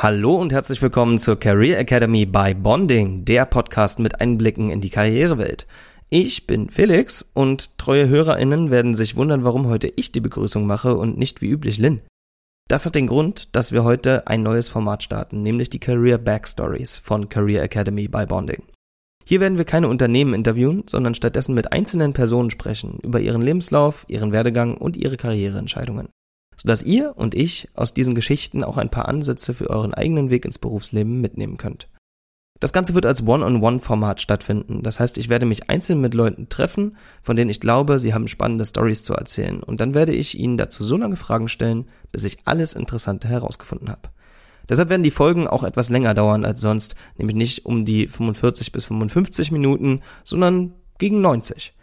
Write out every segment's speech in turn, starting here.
Hallo und herzlich willkommen zur Career Academy by Bonding, der Podcast mit Einblicken in die Karrierewelt. Ich bin Felix und treue HörerInnen werden sich wundern, warum heute ich die Begrüßung mache und nicht wie üblich Lynn. Das hat den Grund, dass wir heute ein neues Format starten, nämlich die Career Backstories von Career Academy by Bonding. Hier werden wir keine Unternehmen interviewen, sondern stattdessen mit einzelnen Personen sprechen über ihren Lebenslauf, ihren Werdegang und ihre Karriereentscheidungen sodass ihr und ich aus diesen Geschichten auch ein paar Ansätze für euren eigenen Weg ins Berufsleben mitnehmen könnt. Das Ganze wird als One-on-One-Format stattfinden. Das heißt, ich werde mich einzeln mit Leuten treffen, von denen ich glaube, sie haben spannende Stories zu erzählen. Und dann werde ich ihnen dazu so lange Fragen stellen, bis ich alles Interessante herausgefunden habe. Deshalb werden die Folgen auch etwas länger dauern als sonst, nämlich nicht um die 45 bis 55 Minuten, sondern gegen 90.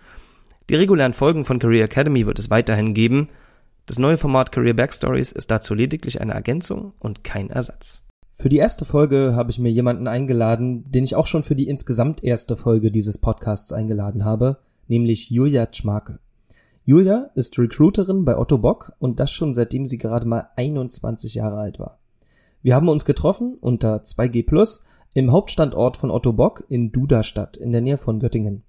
Die regulären Folgen von Career Academy wird es weiterhin geben, das neue Format Career Backstories ist dazu lediglich eine Ergänzung und kein Ersatz. Für die erste Folge habe ich mir jemanden eingeladen, den ich auch schon für die insgesamt erste Folge dieses Podcasts eingeladen habe, nämlich Julia Tschmarke. Julia ist Recruiterin bei Otto Bock und das schon seitdem sie gerade mal 21 Jahre alt war. Wir haben uns getroffen unter 2G Plus im Hauptstandort von Otto Bock in Duderstadt in der Nähe von Göttingen.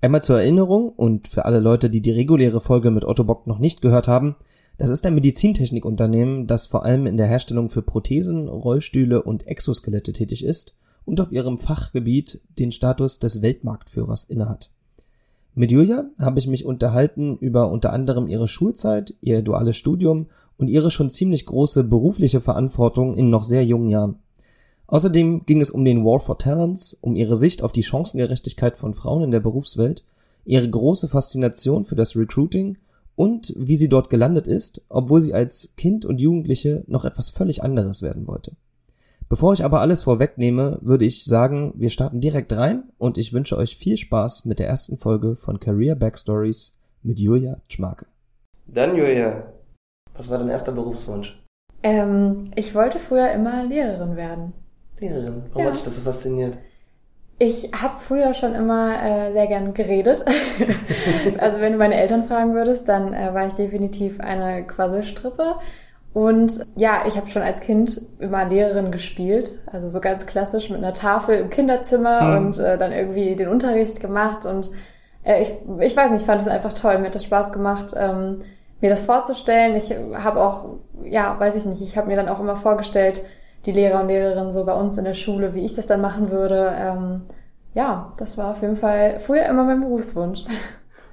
Einmal zur Erinnerung und für alle Leute, die die reguläre Folge mit Otto Bock noch nicht gehört haben, das ist ein Medizintechnikunternehmen, das vor allem in der Herstellung für Prothesen, Rollstühle und Exoskelette tätig ist und auf ihrem Fachgebiet den Status des Weltmarktführers innehat. Mit Julia habe ich mich unterhalten über unter anderem ihre Schulzeit, ihr duales Studium und ihre schon ziemlich große berufliche Verantwortung in noch sehr jungen Jahren. Außerdem ging es um den War for Talents, um ihre Sicht auf die Chancengerechtigkeit von Frauen in der Berufswelt, ihre große Faszination für das Recruiting und wie sie dort gelandet ist, obwohl sie als Kind und Jugendliche noch etwas völlig anderes werden wollte. Bevor ich aber alles vorwegnehme, würde ich sagen, wir starten direkt rein und ich wünsche euch viel Spaß mit der ersten Folge von Career Backstories mit Julia Schmarke. Dann Julia, was war dein erster Berufswunsch? Ähm, ich wollte früher immer Lehrerin werden. Lehrerin? Warum ja. hat dich das so fasziniert? Ich habe früher schon immer äh, sehr gern geredet. also wenn du meine Eltern fragen würdest, dann äh, war ich definitiv eine Quasselstrippe. Und ja, ich habe schon als Kind immer Lehrerin gespielt, also so ganz klassisch mit einer Tafel im Kinderzimmer mhm. und äh, dann irgendwie den Unterricht gemacht. Und äh, ich, ich weiß nicht, ich fand es einfach toll, mir hat das Spaß gemacht, ähm, mir das vorzustellen. Ich habe auch, ja, weiß ich nicht, ich habe mir dann auch immer vorgestellt, die Lehrer und Lehrerinnen so bei uns in der Schule, wie ich das dann machen würde. Ähm, ja, das war auf jeden Fall früher immer mein Berufswunsch.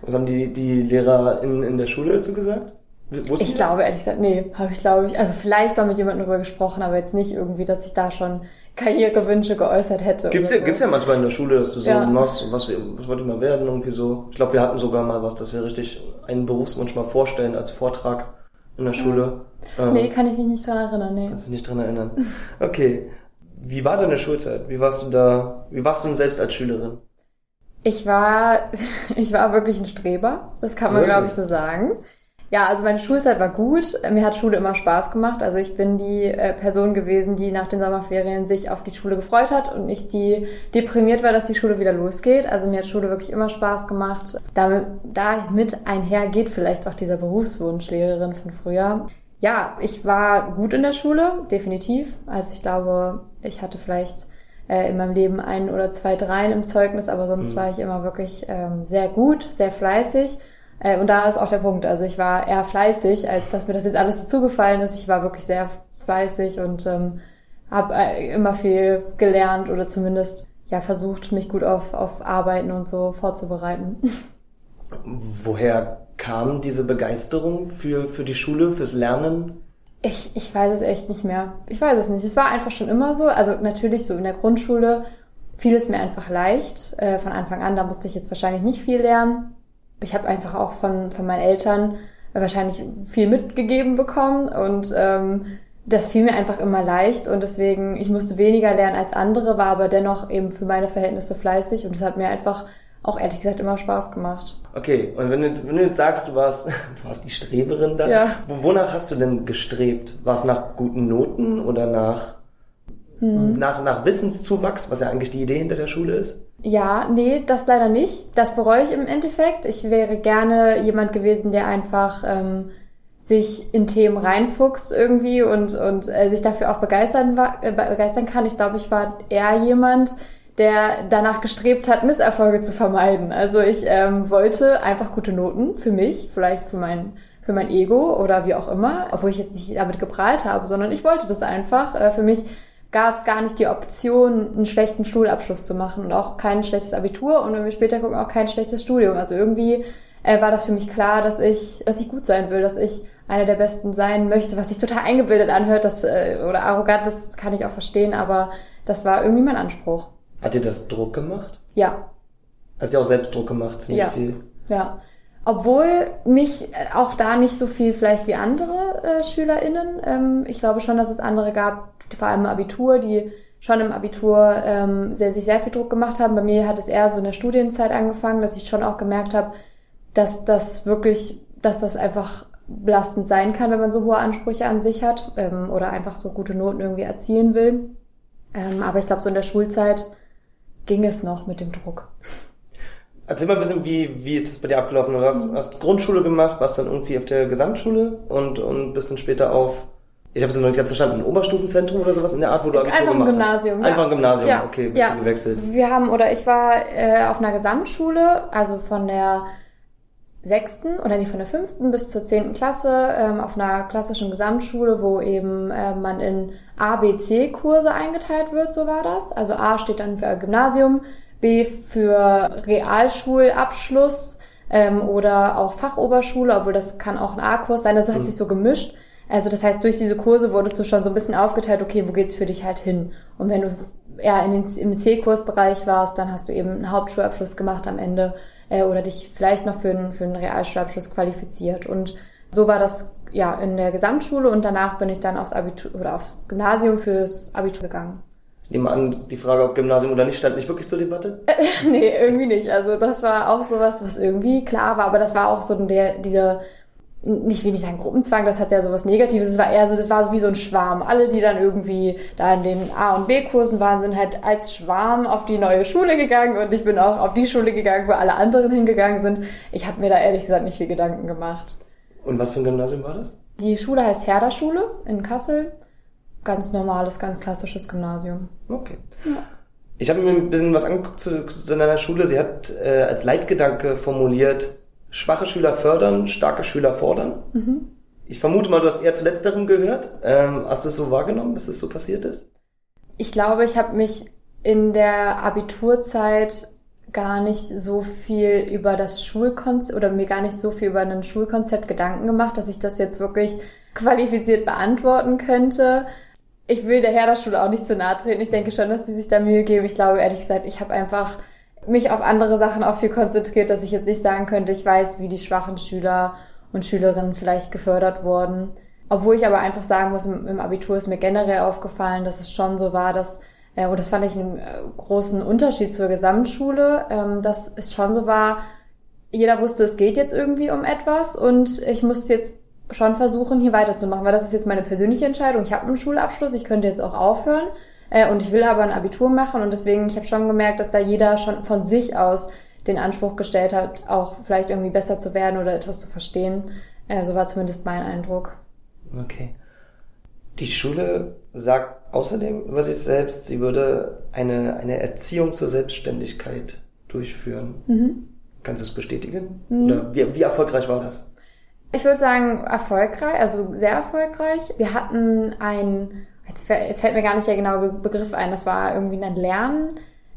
Was haben die, die Lehrer in, in der Schule dazu gesagt? Wussten ich glaube, ehrlich gesagt, nee, habe ich glaube ich, also vielleicht mal mit jemandem darüber gesprochen, aber jetzt nicht irgendwie, dass ich da schon Karrierewünsche geäußert hätte. Gibt's ja, so. gibt's ja manchmal in der Schule, dass du so ja. machst, was, was wollte ich mal werden, irgendwie so. Ich glaube, wir hatten sogar mal was, dass wir richtig einen Berufswunsch mal vorstellen als Vortrag in der Schule. Ähm, nee, kann ich mich nicht dran erinnern, nee. Kannst du nicht dran erinnern. Okay. Wie war deine Schulzeit? Wie warst du da, wie warst du denn selbst als Schülerin? Ich war, ich war wirklich ein Streber. Das kann man, glaube ich, so sagen. Ja, also meine Schulzeit war gut. Mir hat Schule immer Spaß gemacht. Also ich bin die äh, Person gewesen, die nach den Sommerferien sich auf die Schule gefreut hat und nicht die deprimiert war, dass die Schule wieder losgeht. Also mir hat Schule wirklich immer Spaß gemacht. Damit, damit einher geht vielleicht auch dieser Berufswunsch Lehrerin von früher. Ja, ich war gut in der Schule, definitiv. Also ich glaube, ich hatte vielleicht äh, in meinem Leben ein oder zwei Dreien im Zeugnis, aber sonst mhm. war ich immer wirklich ähm, sehr gut, sehr fleißig äh, und da ist auch der Punkt. Also ich war eher fleißig, als dass mir das jetzt alles so zugefallen ist. Ich war wirklich sehr fleißig und ähm, habe äh, immer viel gelernt oder zumindest ja versucht, mich gut auf, auf Arbeiten und so vorzubereiten. Woher kam diese Begeisterung für, für die Schule, fürs Lernen? Ich, ich weiß es echt nicht mehr. Ich weiß es nicht. Es war einfach schon immer so. Also natürlich so in der Grundschule fiel es mir einfach leicht. Äh, von Anfang an, da musste ich jetzt wahrscheinlich nicht viel lernen ich habe einfach auch von, von meinen Eltern wahrscheinlich viel mitgegeben bekommen und ähm, das fiel mir einfach immer leicht und deswegen, ich musste weniger lernen als andere, war aber dennoch eben für meine Verhältnisse fleißig und es hat mir einfach auch ehrlich gesagt immer Spaß gemacht. Okay, und wenn du jetzt, wenn du jetzt sagst, du warst, du warst die Streberin da, ja. wonach hast du denn gestrebt? War es nach guten Noten oder nach, hm. nach, nach Wissenszuwachs, was ja eigentlich die Idee hinter der Schule ist? Ja, nee, das leider nicht. Das bereue ich im Endeffekt. Ich wäre gerne jemand gewesen, der einfach ähm, sich in Themen reinfuchst irgendwie und, und äh, sich dafür auch begeistern, äh, begeistern kann. Ich glaube, ich war eher jemand, der danach gestrebt hat, Misserfolge zu vermeiden. Also ich ähm, wollte einfach gute Noten für mich, vielleicht für mein für mein Ego oder wie auch immer, obwohl ich jetzt nicht damit geprahlt habe, sondern ich wollte das einfach. Äh, für mich gab es gar nicht die Option, einen schlechten Schulabschluss zu machen und auch kein schlechtes Abitur und wenn wir später gucken, auch kein schlechtes Studium. Also irgendwie äh, war das für mich klar, dass ich, dass ich gut sein will, dass ich einer der Besten sein möchte, was sich total eingebildet anhört, das, äh, oder arrogant, das kann ich auch verstehen, aber das war irgendwie mein Anspruch. Hat dir das Druck gemacht? Ja. Hast du auch selbst Druck gemacht, ziemlich ja. viel? Ja. Obwohl mich auch da nicht so viel vielleicht wie andere äh, SchülerInnen. Ähm, ich glaube schon, dass es andere gab, vor allem Abitur, die schon im Abitur ähm, sehr, sich sehr viel Druck gemacht haben. Bei mir hat es eher so in der Studienzeit angefangen, dass ich schon auch gemerkt habe, dass das wirklich, dass das einfach belastend sein kann, wenn man so hohe Ansprüche an sich hat ähm, oder einfach so gute Noten irgendwie erzielen will. Ähm, aber ich glaube, so in der Schulzeit ging es noch mit dem Druck. Erzähl mal ein bisschen, wie, wie ist das bei dir abgelaufen? Du hast, hast Grundschule gemacht, warst dann irgendwie auf der Gesamtschule und, und bist dann später auf, ich habe es noch nicht ganz verstanden, ein Oberstufenzentrum oder sowas in der Art, wo du Abitur Einfach ein Gymnasium. Hast. Einfach ein Gymnasium, ja. okay, bist ja. du gewechselt. Wir haben, oder ich war äh, auf einer Gesamtschule, also von der sechsten oder nicht von der fünften bis zur zehnten Klasse ähm, auf einer klassischen Gesamtschule, wo eben äh, man in A, B, C-Kurse eingeteilt wird, so war das. Also A steht dann für Gymnasium, B für Realschulabschluss ähm, oder auch Fachoberschule, obwohl das kann auch ein A-Kurs sein. Das hat mhm. sich so gemischt. Also das heißt, durch diese Kurse wurdest du schon so ein bisschen aufgeteilt, okay, wo geht's für dich halt hin? Und wenn du eher in den, im C-Kursbereich warst, dann hast du eben einen Hauptschulabschluss gemacht am Ende äh, oder dich vielleicht noch für einen, für einen Realschulabschluss qualifiziert. Und so war das ja in der Gesamtschule und danach bin ich dann aufs Abitur oder aufs Gymnasium fürs Abitur gegangen. Nehme an, die Frage, ob Gymnasium oder nicht, stand nicht wirklich zur Debatte? nee, irgendwie nicht. Also das war auch sowas, was irgendwie klar war, aber das war auch so der, dieser nicht will ich sagen Gruppenzwang, das hat ja sowas Negatives. Es war eher so, das war so wie so ein Schwarm. Alle, die dann irgendwie da in den A- und B-Kursen waren, sind halt als Schwarm auf die neue Schule gegangen und ich bin auch auf die Schule gegangen, wo alle anderen hingegangen sind. Ich habe mir da ehrlich gesagt nicht viel Gedanken gemacht. Und was für ein Gymnasium war das? Die Schule heißt Herder Schule in Kassel. Ganz normales, ganz klassisches Gymnasium. Okay. Ja. Ich habe mir ein bisschen was angeguckt zu, zu deiner Schule. Sie hat äh, als Leitgedanke formuliert, schwache Schüler fördern, starke Schüler fordern. Mhm. Ich vermute mal, du hast eher zu letzterem gehört. Ähm, hast du es so wahrgenommen, dass es so passiert ist? Ich glaube, ich habe mich in der Abiturzeit gar nicht so viel über das Schulkonzept oder mir gar nicht so viel über ein Schulkonzept Gedanken gemacht, dass ich das jetzt wirklich qualifiziert beantworten könnte. Ich will der Herderschule auch nicht zu nahe treten. Ich denke schon, dass die sich da Mühe geben. Ich glaube ehrlich gesagt, ich habe einfach mich auf andere Sachen auch viel konzentriert, dass ich jetzt nicht sagen könnte, ich weiß, wie die schwachen Schüler und Schülerinnen vielleicht gefördert wurden. Obwohl ich aber einfach sagen muss, im, Abitur ist mir generell aufgefallen, dass es schon so war, dass, äh, und das fand ich einen äh, großen Unterschied zur Gesamtschule, ähm, dass es schon so war, jeder wusste, es geht jetzt irgendwie um etwas und ich musste jetzt schon versuchen, hier weiterzumachen, weil das ist jetzt meine persönliche Entscheidung. Ich habe einen Schulabschluss, ich könnte jetzt auch aufhören. Äh, und ich will aber ein Abitur machen und deswegen, ich habe schon gemerkt, dass da jeder schon von sich aus den Anspruch gestellt hat, auch vielleicht irgendwie besser zu werden oder etwas zu verstehen. Äh, so war zumindest mein Eindruck. Okay. Die Schule sagt außerdem über sich selbst, sie würde eine, eine Erziehung zur Selbstständigkeit durchführen. Mhm. Kannst du es bestätigen? Mhm. Oder wie, wie erfolgreich war das? Ich würde sagen, erfolgreich, also sehr erfolgreich. Wir hatten ein jetzt, fällt mir gar nicht der genaue Begriff ein, das war irgendwie eine Lern,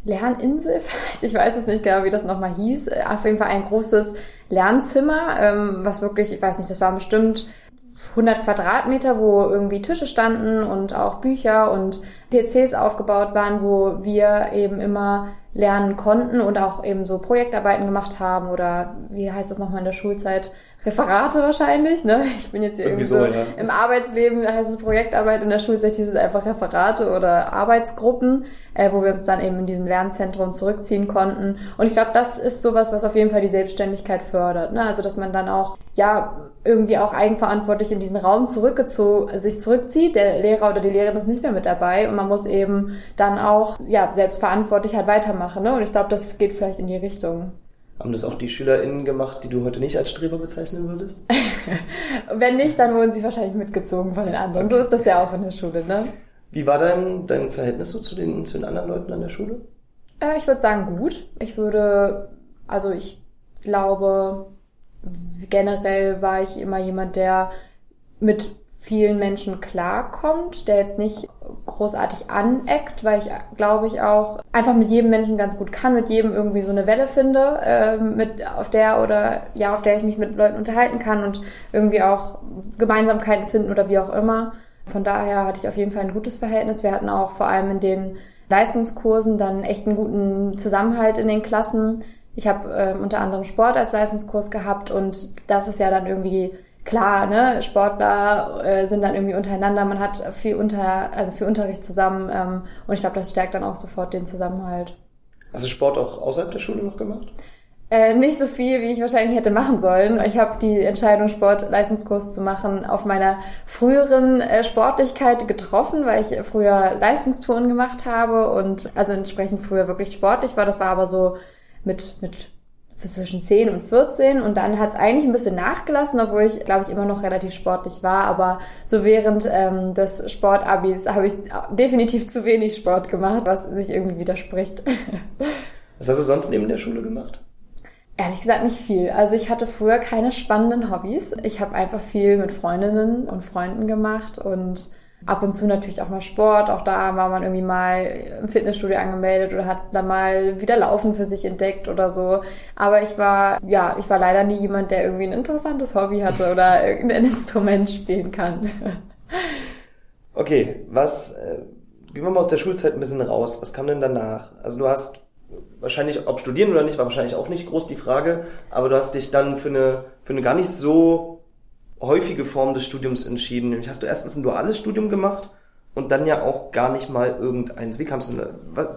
Lerninsel vielleicht, ich weiß es nicht genau, wie das nochmal hieß. Auf jeden Fall ein großes Lernzimmer, ähm, was wirklich, ich weiß nicht, das war bestimmt 100 Quadratmeter, wo irgendwie Tische standen und auch Bücher und PCs aufgebaut waren, wo wir eben immer lernen konnten und auch eben so Projektarbeiten gemacht haben oder wie heißt das nochmal in der Schulzeit, Referate wahrscheinlich. Ne? Ich bin jetzt hier irgendwie, irgendwie so, ja. im Arbeitsleben, heißt es Projektarbeit, in der Schulzeit hieß es einfach Referate oder Arbeitsgruppen, äh, wo wir uns dann eben in diesem Lernzentrum zurückziehen konnten. Und ich glaube, das ist sowas, was auf jeden Fall die Selbstständigkeit fördert. Ne? Also dass man dann auch, ja, irgendwie auch eigenverantwortlich in diesen Raum zurückgezogen, sich zurückzieht. Der Lehrer oder die Lehrerin ist nicht mehr mit dabei und man muss eben dann auch, ja, selbstverantwortlich halt weitermachen. Ne? Und ich glaube, das geht vielleicht in die Richtung. Haben das auch die SchülerInnen gemacht, die du heute nicht als Streber bezeichnen würdest? Wenn nicht, dann wurden sie wahrscheinlich mitgezogen von den anderen. So ist das ja auch in der Schule, ne? Wie war dein, dein Verhältnis so zu den, zu den anderen Leuten an der Schule? Äh, ich würde sagen gut. Ich würde, also ich glaube, generell war ich immer jemand, der mit vielen Menschen klarkommt, der jetzt nicht großartig aneckt, weil ich glaube ich auch einfach mit jedem Menschen ganz gut kann, mit jedem irgendwie so eine Welle finde, äh, mit auf der oder ja, auf der ich mich mit Leuten unterhalten kann und irgendwie auch Gemeinsamkeiten finden oder wie auch immer. Von daher hatte ich auf jeden Fall ein gutes Verhältnis. Wir hatten auch vor allem in den Leistungskursen dann echt einen guten Zusammenhalt in den Klassen. Ich habe äh, unter anderem Sport als Leistungskurs gehabt und das ist ja dann irgendwie klar, ne, Sportler äh, sind dann irgendwie untereinander, man hat viel unter, also viel Unterricht zusammen ähm, und ich glaube, das stärkt dann auch sofort den Zusammenhalt. Hast du Sport auch außerhalb der Schule noch gemacht? Äh, nicht so viel, wie ich wahrscheinlich hätte machen sollen. Ich habe die Entscheidung, Sport-Leistungskurs zu machen, auf meiner früheren äh, Sportlichkeit getroffen, weil ich früher Leistungstouren gemacht habe und also entsprechend früher wirklich sportlich war. Das war aber so mit, mit zwischen 10 und 14 und dann hat es eigentlich ein bisschen nachgelassen, obwohl ich, glaube ich, immer noch relativ sportlich war. Aber so während ähm, des Sportabis habe ich definitiv zu wenig Sport gemacht, was sich irgendwie widerspricht. Was hast du sonst neben der Schule gemacht? Ehrlich gesagt nicht viel. Also ich hatte früher keine spannenden Hobbys. Ich habe einfach viel mit Freundinnen und Freunden gemacht und ab und zu natürlich auch mal Sport. Auch da war man irgendwie mal im Fitnessstudio angemeldet oder hat dann mal wieder Laufen für sich entdeckt oder so. Aber ich war, ja, ich war leider nie jemand, der irgendwie ein interessantes Hobby hatte oder irgendein Instrument spielen kann. Okay, was, äh, gehen wir mal aus der Schulzeit ein bisschen raus. Was kam denn danach? Also du hast wahrscheinlich, ob studieren oder nicht, war wahrscheinlich auch nicht groß die Frage, aber du hast dich dann für eine, für eine gar nicht so häufige Form des Studiums entschieden. Nämlich hast du erstens ein duales Studium gemacht und dann ja auch gar nicht mal irgendeins. Wie kam es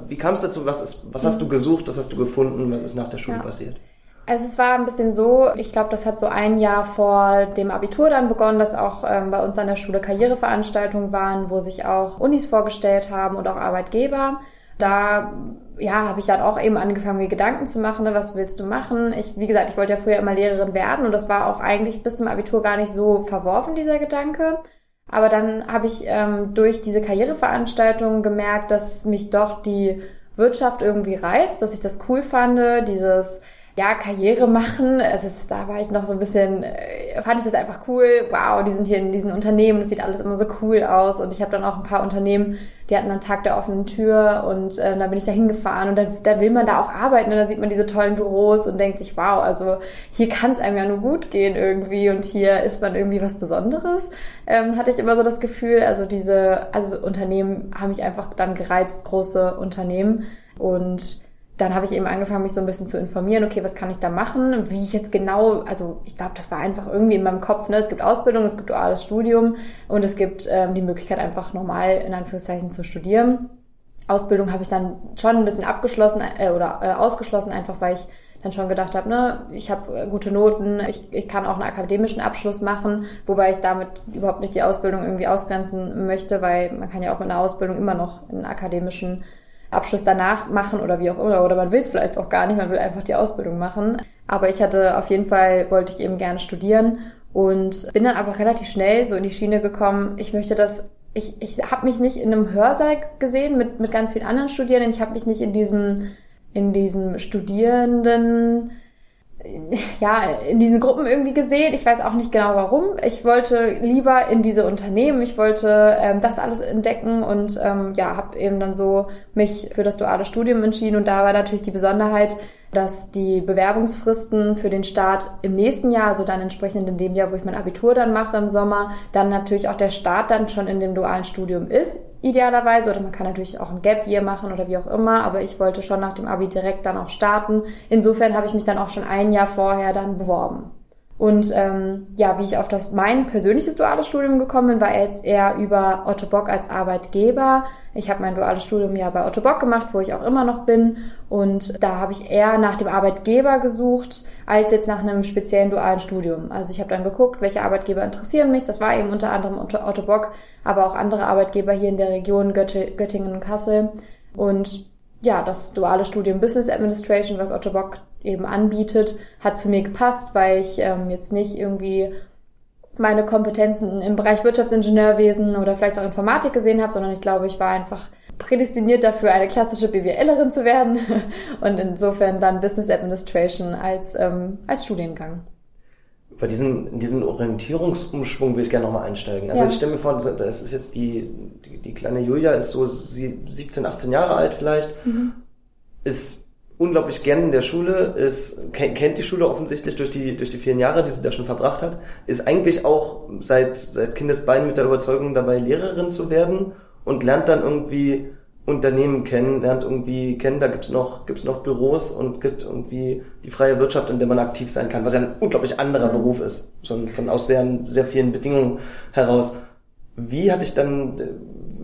wie kam es dazu? Was ist, was hast du mhm. gesucht? Was hast du gefunden? Was ist nach der Schule ja. passiert? Also es war ein bisschen so, ich glaube, das hat so ein Jahr vor dem Abitur dann begonnen, dass auch ähm, bei uns an der Schule Karriereveranstaltungen waren, wo sich auch Unis vorgestellt haben und auch Arbeitgeber. Da ja, habe ich dann auch eben angefangen, mir Gedanken zu machen, ne, was willst du machen? Ich, wie gesagt, ich wollte ja früher immer Lehrerin werden und das war auch eigentlich bis zum Abitur gar nicht so verworfen, dieser Gedanke. Aber dann habe ich ähm, durch diese Karriereveranstaltung gemerkt, dass mich doch die Wirtschaft irgendwie reizt, dass ich das cool fand, dieses ja, Karriere machen. Also da war ich noch so ein bisschen, äh, fand ich das einfach cool. Wow, die sind hier in diesen Unternehmen, das sieht alles immer so cool aus. Und ich habe dann auch ein paar Unternehmen, die hatten einen Tag der offenen Tür und äh, da bin ich da hingefahren und dann, dann will man da auch arbeiten und dann sieht man diese tollen Büros und denkt sich, wow, also hier kann es einem ja nur gut gehen irgendwie und hier ist man irgendwie was Besonderes. Ähm, hatte ich immer so das Gefühl, also diese, also Unternehmen haben mich einfach dann gereizt, große Unternehmen und dann habe ich eben angefangen, mich so ein bisschen zu informieren, okay, was kann ich da machen, wie ich jetzt genau, also ich glaube, das war einfach irgendwie in meinem Kopf, ne? es gibt Ausbildung, es gibt duales Studium und es gibt ähm, die Möglichkeit einfach normal in Anführungszeichen zu studieren. Ausbildung habe ich dann schon ein bisschen abgeschlossen äh, oder äh, ausgeschlossen, einfach weil ich dann schon gedacht habe, ne, ich habe äh, gute Noten, ich, ich kann auch einen akademischen Abschluss machen, wobei ich damit überhaupt nicht die Ausbildung irgendwie ausgrenzen möchte, weil man kann ja auch mit einer Ausbildung immer noch einen akademischen Abschluss danach machen oder wie auch immer. Oder man will es vielleicht auch gar nicht, man will einfach die Ausbildung machen. Aber ich hatte auf jeden Fall, wollte ich eben gerne studieren und bin dann aber relativ schnell so in die Schiene gekommen, ich möchte das, ich, ich habe mich nicht in einem Hörsaal gesehen mit, mit ganz vielen anderen Studierenden, ich habe mich nicht in diesem, in diesem Studierenden ja, in diesen Gruppen irgendwie gesehen. Ich weiß auch nicht genau warum. Ich wollte lieber in diese Unternehmen, ich wollte ähm, das alles entdecken und ähm, ja, habe eben dann so mich für das duale Studium entschieden und da war natürlich die Besonderheit, dass die Bewerbungsfristen für den Start im nächsten Jahr, also dann entsprechend in dem Jahr, wo ich mein Abitur dann mache im Sommer, dann natürlich auch der Start dann schon in dem dualen Studium ist, idealerweise. Oder man kann natürlich auch ein Gap Year machen oder wie auch immer, aber ich wollte schon nach dem Abi direkt dann auch starten. Insofern habe ich mich dann auch schon ein Jahr vorher dann beworben. Und ähm, ja, wie ich auf das mein persönliches duales Studium gekommen bin, war jetzt eher über Otto Bock als Arbeitgeber. Ich habe mein duales Studium ja bei Otto Bock gemacht, wo ich auch immer noch bin. Und da habe ich eher nach dem Arbeitgeber gesucht, als jetzt nach einem speziellen dualen Studium. Also ich habe dann geguckt, welche Arbeitgeber interessieren mich. Das war eben unter anderem Otto Bock, aber auch andere Arbeitgeber hier in der Region Göttingen und Kassel. Und ja, das duale Studium Business Administration, was Otto Bock eben anbietet, hat zu mir gepasst, weil ich ähm, jetzt nicht irgendwie meine Kompetenzen im Bereich Wirtschaftsingenieurwesen oder vielleicht auch Informatik gesehen habe, sondern ich glaube, ich war einfach prädestiniert dafür, eine klassische BWLerin zu werden und insofern dann Business Administration als, ähm, als Studiengang. Bei diesen, diesen Orientierungsumschwung will ich gerne nochmal einsteigen. Also ja. ich stelle mir vor, das ist jetzt die, die, die kleine Julia, ist so 17, 18 Jahre alt vielleicht, mhm. ist unglaublich gern in der Schule, ist, kennt die Schule offensichtlich durch die, durch die vielen Jahre, die sie da schon verbracht hat, ist eigentlich auch seit, seit Kindesbeinen mit der Überzeugung dabei, Lehrerin zu werden und lernt dann irgendwie Unternehmen kennen, lernt irgendwie kennen, da gibt's noch, gibt's noch Büros und gibt irgendwie die freie Wirtschaft, in der man aktiv sein kann, was ja ein unglaublich anderer mhm. Beruf ist, schon von aus sehr, sehr vielen Bedingungen heraus. Wie hatte ich dann,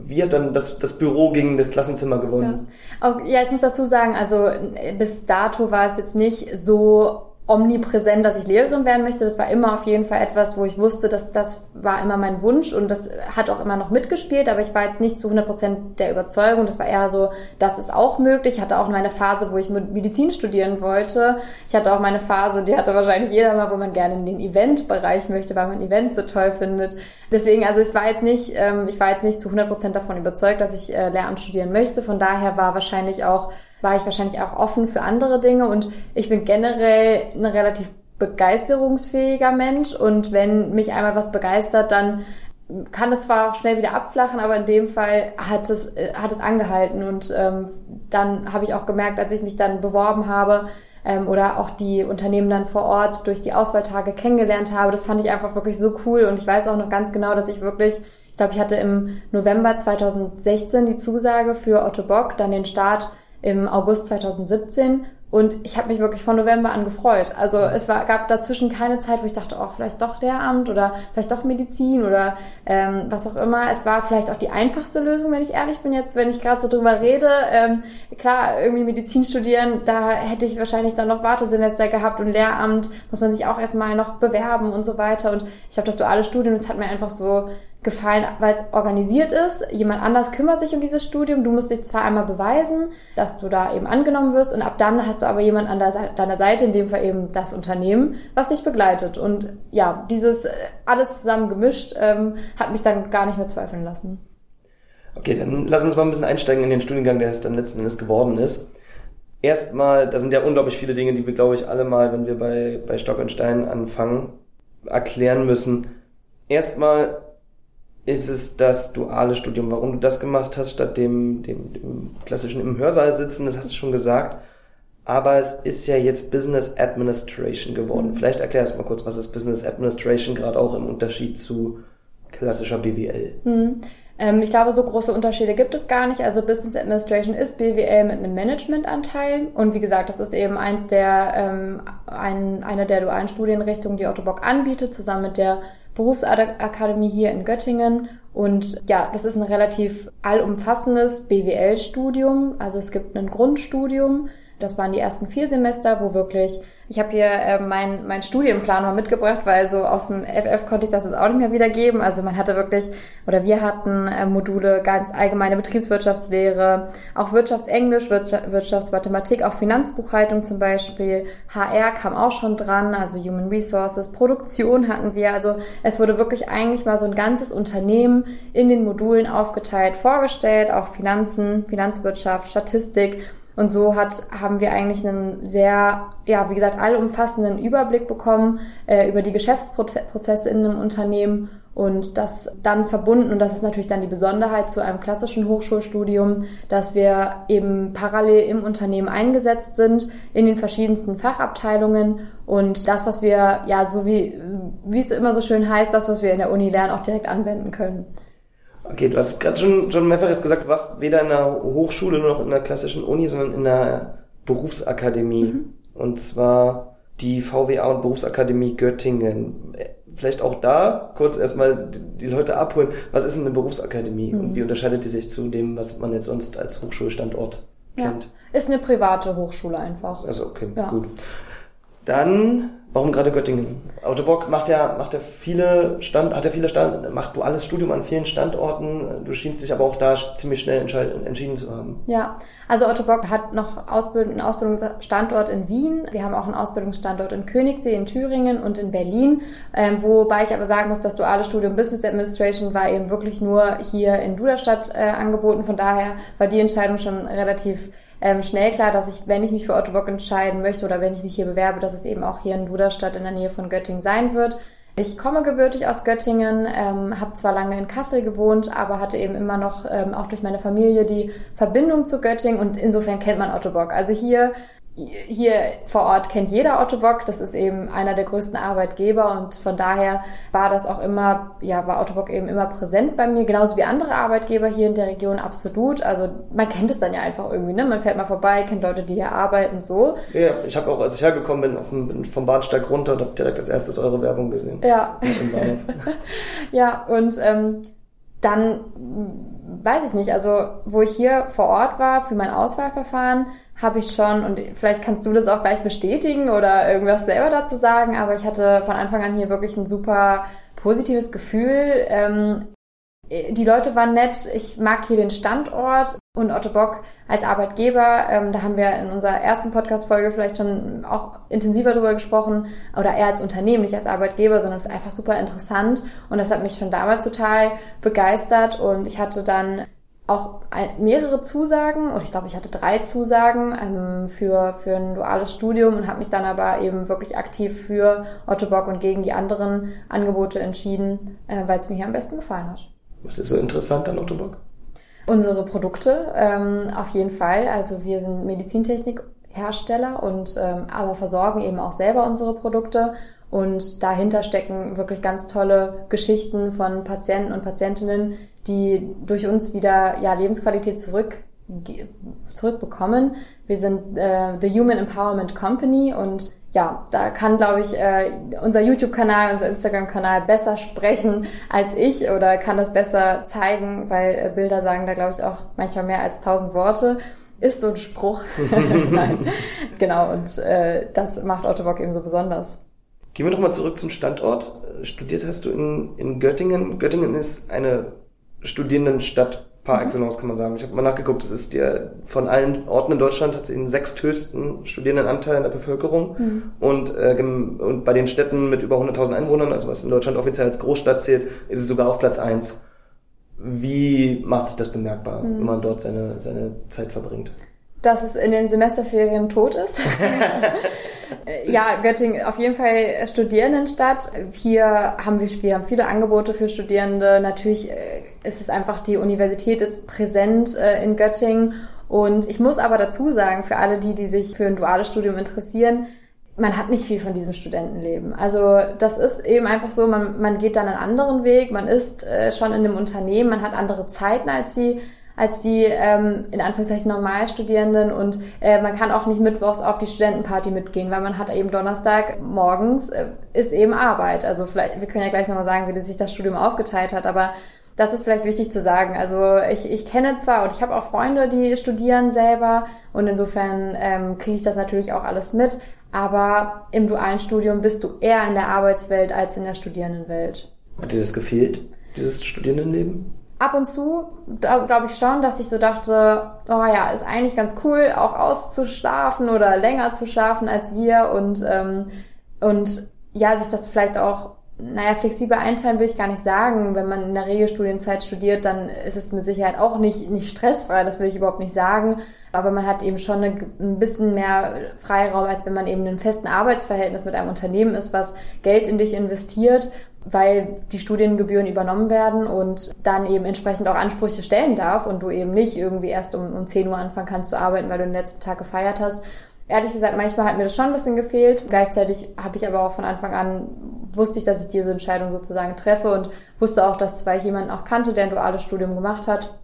wie hat dann das, das Büro gegen das Klassenzimmer gewonnen? Ja. Auch, ja, ich muss dazu sagen, also bis dato war es jetzt nicht so omnipräsent, dass ich Lehrerin werden möchte. Das war immer auf jeden Fall etwas, wo ich wusste, dass das war immer mein Wunsch und das hat auch immer noch mitgespielt, aber ich war jetzt nicht zu 100 Prozent der Überzeugung. Das war eher so, das ist auch möglich. Ich hatte auch meine Phase, wo ich Medizin studieren wollte. Ich hatte auch meine Phase, die hatte wahrscheinlich jeder mal, wo man gerne in den Eventbereich möchte, weil man Events so toll findet. Deswegen, also es war jetzt nicht, ähm, ich war jetzt nicht zu 100 Prozent davon überzeugt, dass ich äh, Lehramt studieren möchte. Von daher war wahrscheinlich auch war ich wahrscheinlich auch offen für andere Dinge und ich bin generell ein relativ begeisterungsfähiger Mensch und wenn mich einmal was begeistert, dann kann es zwar auch schnell wieder abflachen, aber in dem Fall hat es, äh, hat es angehalten und ähm, dann habe ich auch gemerkt, als ich mich dann beworben habe ähm, oder auch die Unternehmen dann vor Ort durch die Auswahltage kennengelernt habe, das fand ich einfach wirklich so cool und ich weiß auch noch ganz genau, dass ich wirklich ich glaube, ich hatte im November 2016 die Zusage für Otto Bock, dann den Start im August 2017 und ich habe mich wirklich von November an gefreut. Also es war, gab dazwischen keine Zeit, wo ich dachte, oh, vielleicht doch Lehramt oder vielleicht doch Medizin oder ähm, was auch immer. Es war vielleicht auch die einfachste Lösung, wenn ich ehrlich bin jetzt, wenn ich gerade so drüber rede. Ähm, klar, irgendwie Medizin studieren, da hätte ich wahrscheinlich dann noch Wartesemester gehabt und Lehramt muss man sich auch erstmal noch bewerben und so weiter. Und ich habe das duale Studium, das hat mir einfach so gefallen, weil es organisiert ist. Jemand anders kümmert sich um dieses Studium. Du musst dich zwar einmal beweisen, dass du da eben angenommen wirst und ab dann hast du aber jemand an deiner Seite, in dem Fall eben das Unternehmen, was dich begleitet. Und ja, dieses äh, alles zusammen gemischt ähm, hat mich dann gar nicht mehr zweifeln lassen. Okay, dann lass uns mal ein bisschen einsteigen in den Studiengang, der es dann letzten Endes geworden ist. Erstmal, da sind ja unglaublich viele Dinge, die wir, glaube ich, alle mal, wenn wir bei, bei Stock und Stein anfangen, erklären müssen. Erstmal, ist es das duale Studium. Warum du das gemacht hast, statt dem, dem, dem klassischen im Hörsaal sitzen, das hast du schon gesagt. Aber es ist ja jetzt Business Administration geworden. Mhm. Vielleicht erklär erst mal kurz, was ist Business Administration, gerade auch im Unterschied zu klassischer BWL. Mhm. Ähm, ich glaube, so große Unterschiede gibt es gar nicht. Also Business Administration ist BWL mit einem Managementanteil. Und wie gesagt, das ist eben eins der, ähm, ein, eine der dualen Studienrichtungen, die Otto Bock anbietet, zusammen mit der Berufsakademie hier in Göttingen. Und ja, das ist ein relativ allumfassendes BWL-Studium. Also es gibt ein Grundstudium. Das waren die ersten vier Semester, wo wirklich ich habe hier äh, mein, mein Studienplan mal mitgebracht, weil so aus dem FF konnte ich das jetzt auch nicht mehr wiedergeben. Also man hatte wirklich, oder wir hatten äh, Module ganz allgemeine Betriebswirtschaftslehre, auch Wirtschaftsenglisch, Wirtschaft, Wirtschaftsmathematik, auch Finanzbuchhaltung zum Beispiel. HR kam auch schon dran, also Human Resources, Produktion hatten wir. Also es wurde wirklich eigentlich mal so ein ganzes Unternehmen in den Modulen aufgeteilt, vorgestellt, auch Finanzen, Finanzwirtschaft, Statistik. Und so hat, haben wir eigentlich einen sehr, ja, wie gesagt, allumfassenden Überblick bekommen äh, über die Geschäftsprozesse in einem Unternehmen und das dann verbunden, und das ist natürlich dann die Besonderheit zu einem klassischen Hochschulstudium, dass wir eben parallel im Unternehmen eingesetzt sind, in den verschiedensten Fachabteilungen und das, was wir, ja, so wie, wie es immer so schön heißt, das, was wir in der Uni lernen, auch direkt anwenden können. Okay, du hast gerade schon, schon mehrfach jetzt gesagt, du warst weder in der Hochschule noch in der klassischen Uni, sondern in der Berufsakademie. Mhm. Und zwar die VWA und Berufsakademie Göttingen. Vielleicht auch da kurz erstmal die Leute abholen. Was ist denn eine Berufsakademie mhm. und wie unterscheidet die sich zu dem, was man jetzt sonst als Hochschulstandort kennt? Ja, ist eine private Hochschule einfach. Also okay, ja. gut. Dann Warum gerade Göttingen? Autobock macht ja, macht ja viele Stand, hat ja viele Stand, macht duales Studium an vielen Standorten. Du schienst dich aber auch da ziemlich schnell entschieden zu haben. Ja, also Autobock hat noch Ausbild einen Ausbildungsstandort in Wien. Wir haben auch einen Ausbildungsstandort in Königssee, in Thüringen und in Berlin. Ähm, wobei ich aber sagen muss, das duale Studium Business Administration war eben wirklich nur hier in Duderstadt äh, angeboten. Von daher war die Entscheidung schon relativ ähm, schnell klar, dass ich, wenn ich mich für Ottobock entscheiden möchte oder wenn ich mich hier bewerbe, dass es eben auch hier in Duderstadt in der Nähe von Göttingen sein wird. Ich komme gebürtig aus Göttingen, ähm, habe zwar lange in Kassel gewohnt, aber hatte eben immer noch ähm, auch durch meine Familie die Verbindung zu Göttingen und insofern kennt man Ottobock. Also hier hier vor Ort kennt jeder Otto Bock. Das ist eben einer der größten Arbeitgeber und von daher war das auch immer, ja, war Otto Bock eben immer präsent bei mir, genauso wie andere Arbeitgeber hier in der Region absolut. Also man kennt es dann ja einfach irgendwie, ne? Man fährt mal vorbei, kennt Leute, die hier arbeiten, so. Ja, ich habe auch, als ich hergekommen bin, auf dem, vom Bahnsteig runter und habe direkt als erstes eure Werbung gesehen. Ja. ja, und ähm, dann weiß ich nicht, also wo ich hier vor Ort war für mein Auswahlverfahren, habe ich schon, und vielleicht kannst du das auch gleich bestätigen oder irgendwas selber dazu sagen, aber ich hatte von Anfang an hier wirklich ein super positives Gefühl. Ähm, die Leute waren nett, ich mag hier den Standort und Otto Bock als Arbeitgeber, ähm, da haben wir in unserer ersten Podcast-Folge vielleicht schon auch intensiver drüber gesprochen, oder eher als Unternehmen, nicht als Arbeitgeber, sondern es ist einfach super interessant. Und das hat mich schon damals total begeistert. Und ich hatte dann auch mehrere Zusagen, oder ich glaube, ich hatte drei Zusagen ähm, für, für ein duales Studium und habe mich dann aber eben wirklich aktiv für Otto Bock und gegen die anderen Angebote entschieden, äh, weil es mir hier am besten gefallen hat. Was ist so interessant an Otto Bock? Unsere Produkte, ähm, auf jeden Fall. Also wir sind Medizintechnikhersteller und ähm, aber versorgen eben auch selber unsere Produkte und dahinter stecken wirklich ganz tolle Geschichten von Patienten und Patientinnen, die durch uns wieder ja, Lebensqualität zurück, zurückbekommen. Wir sind äh, The Human Empowerment Company und ja, da kann, glaube ich, äh, unser YouTube-Kanal, unser Instagram-Kanal besser sprechen als ich oder kann das besser zeigen, weil äh, Bilder sagen da, glaube ich, auch manchmal mehr als tausend Worte. Ist so ein Spruch. Genau, und äh, das macht Otto Bock eben so besonders. Gehen wir doch mal zurück zum Standort. Studiert hast du in, in Göttingen. Göttingen ist eine Studierendenstadt par mhm. excellence, kann man sagen. Ich habe mal nachgeguckt, es ist der von allen Orten in Deutschland hat sie den sechsthöchsten Studierendenanteil in der Bevölkerung. Mhm. Und, äh, und bei den Städten mit über 100.000 Einwohnern, also was in Deutschland offiziell als Großstadt zählt, ist es sogar auf Platz eins. Wie macht sich das bemerkbar, mhm. wenn man dort seine, seine Zeit verbringt? Dass es in den Semesterferien tot ist. ja, Göttingen auf jeden Fall Studierendenstadt. Hier haben wir, wir haben viele Angebote für Studierende. Natürlich äh, ist es einfach, die Universität ist präsent äh, in Göttingen. Und ich muss aber dazu sagen, für alle die, die sich für ein duales Studium interessieren, man hat nicht viel von diesem Studentenleben. Also das ist eben einfach so, man, man geht dann einen anderen Weg, man ist äh, schon in einem Unternehmen, man hat andere Zeiten als die als die ähm, in Anführungszeichen Normalstudierenden und äh, man kann auch nicht mittwochs auf die Studentenparty mitgehen, weil man hat eben Donnerstag morgens äh, ist eben Arbeit. Also vielleicht, wir können ja gleich nochmal sagen, wie sich das Studium aufgeteilt hat, aber das ist vielleicht wichtig zu sagen. Also ich, ich kenne zwar und ich habe auch Freunde, die studieren selber und insofern ähm, kriege ich das natürlich auch alles mit, aber im dualen Studium bist du eher in der Arbeitswelt als in der Studierendenwelt. Hat dir das gefehlt, dieses Studierendenleben? Ab und zu, glaube ich schon, dass ich so dachte, oh ja, ist eigentlich ganz cool, auch auszuschlafen oder länger zu schlafen als wir und, ähm, und ja, sich das vielleicht auch, naja, flexibel einteilen will ich gar nicht sagen. Wenn man in der Regelstudienzeit studiert, dann ist es mit Sicherheit auch nicht, nicht stressfrei, das will ich überhaupt nicht sagen. Aber man hat eben schon eine, ein bisschen mehr Freiraum, als wenn man eben in einem festen Arbeitsverhältnis mit einem Unternehmen ist, was Geld in dich investiert weil die Studiengebühren übernommen werden und dann eben entsprechend auch Ansprüche stellen darf und du eben nicht irgendwie erst um, um 10 Uhr anfangen kannst zu arbeiten, weil du den letzten Tag gefeiert hast. Ehrlich gesagt, manchmal hat mir das schon ein bisschen gefehlt. Gleichzeitig habe ich aber auch von Anfang an, wusste ich, dass ich diese Entscheidung sozusagen treffe und wusste auch, dass, weil ich jemanden auch kannte, der ein duales Studium gemacht hat,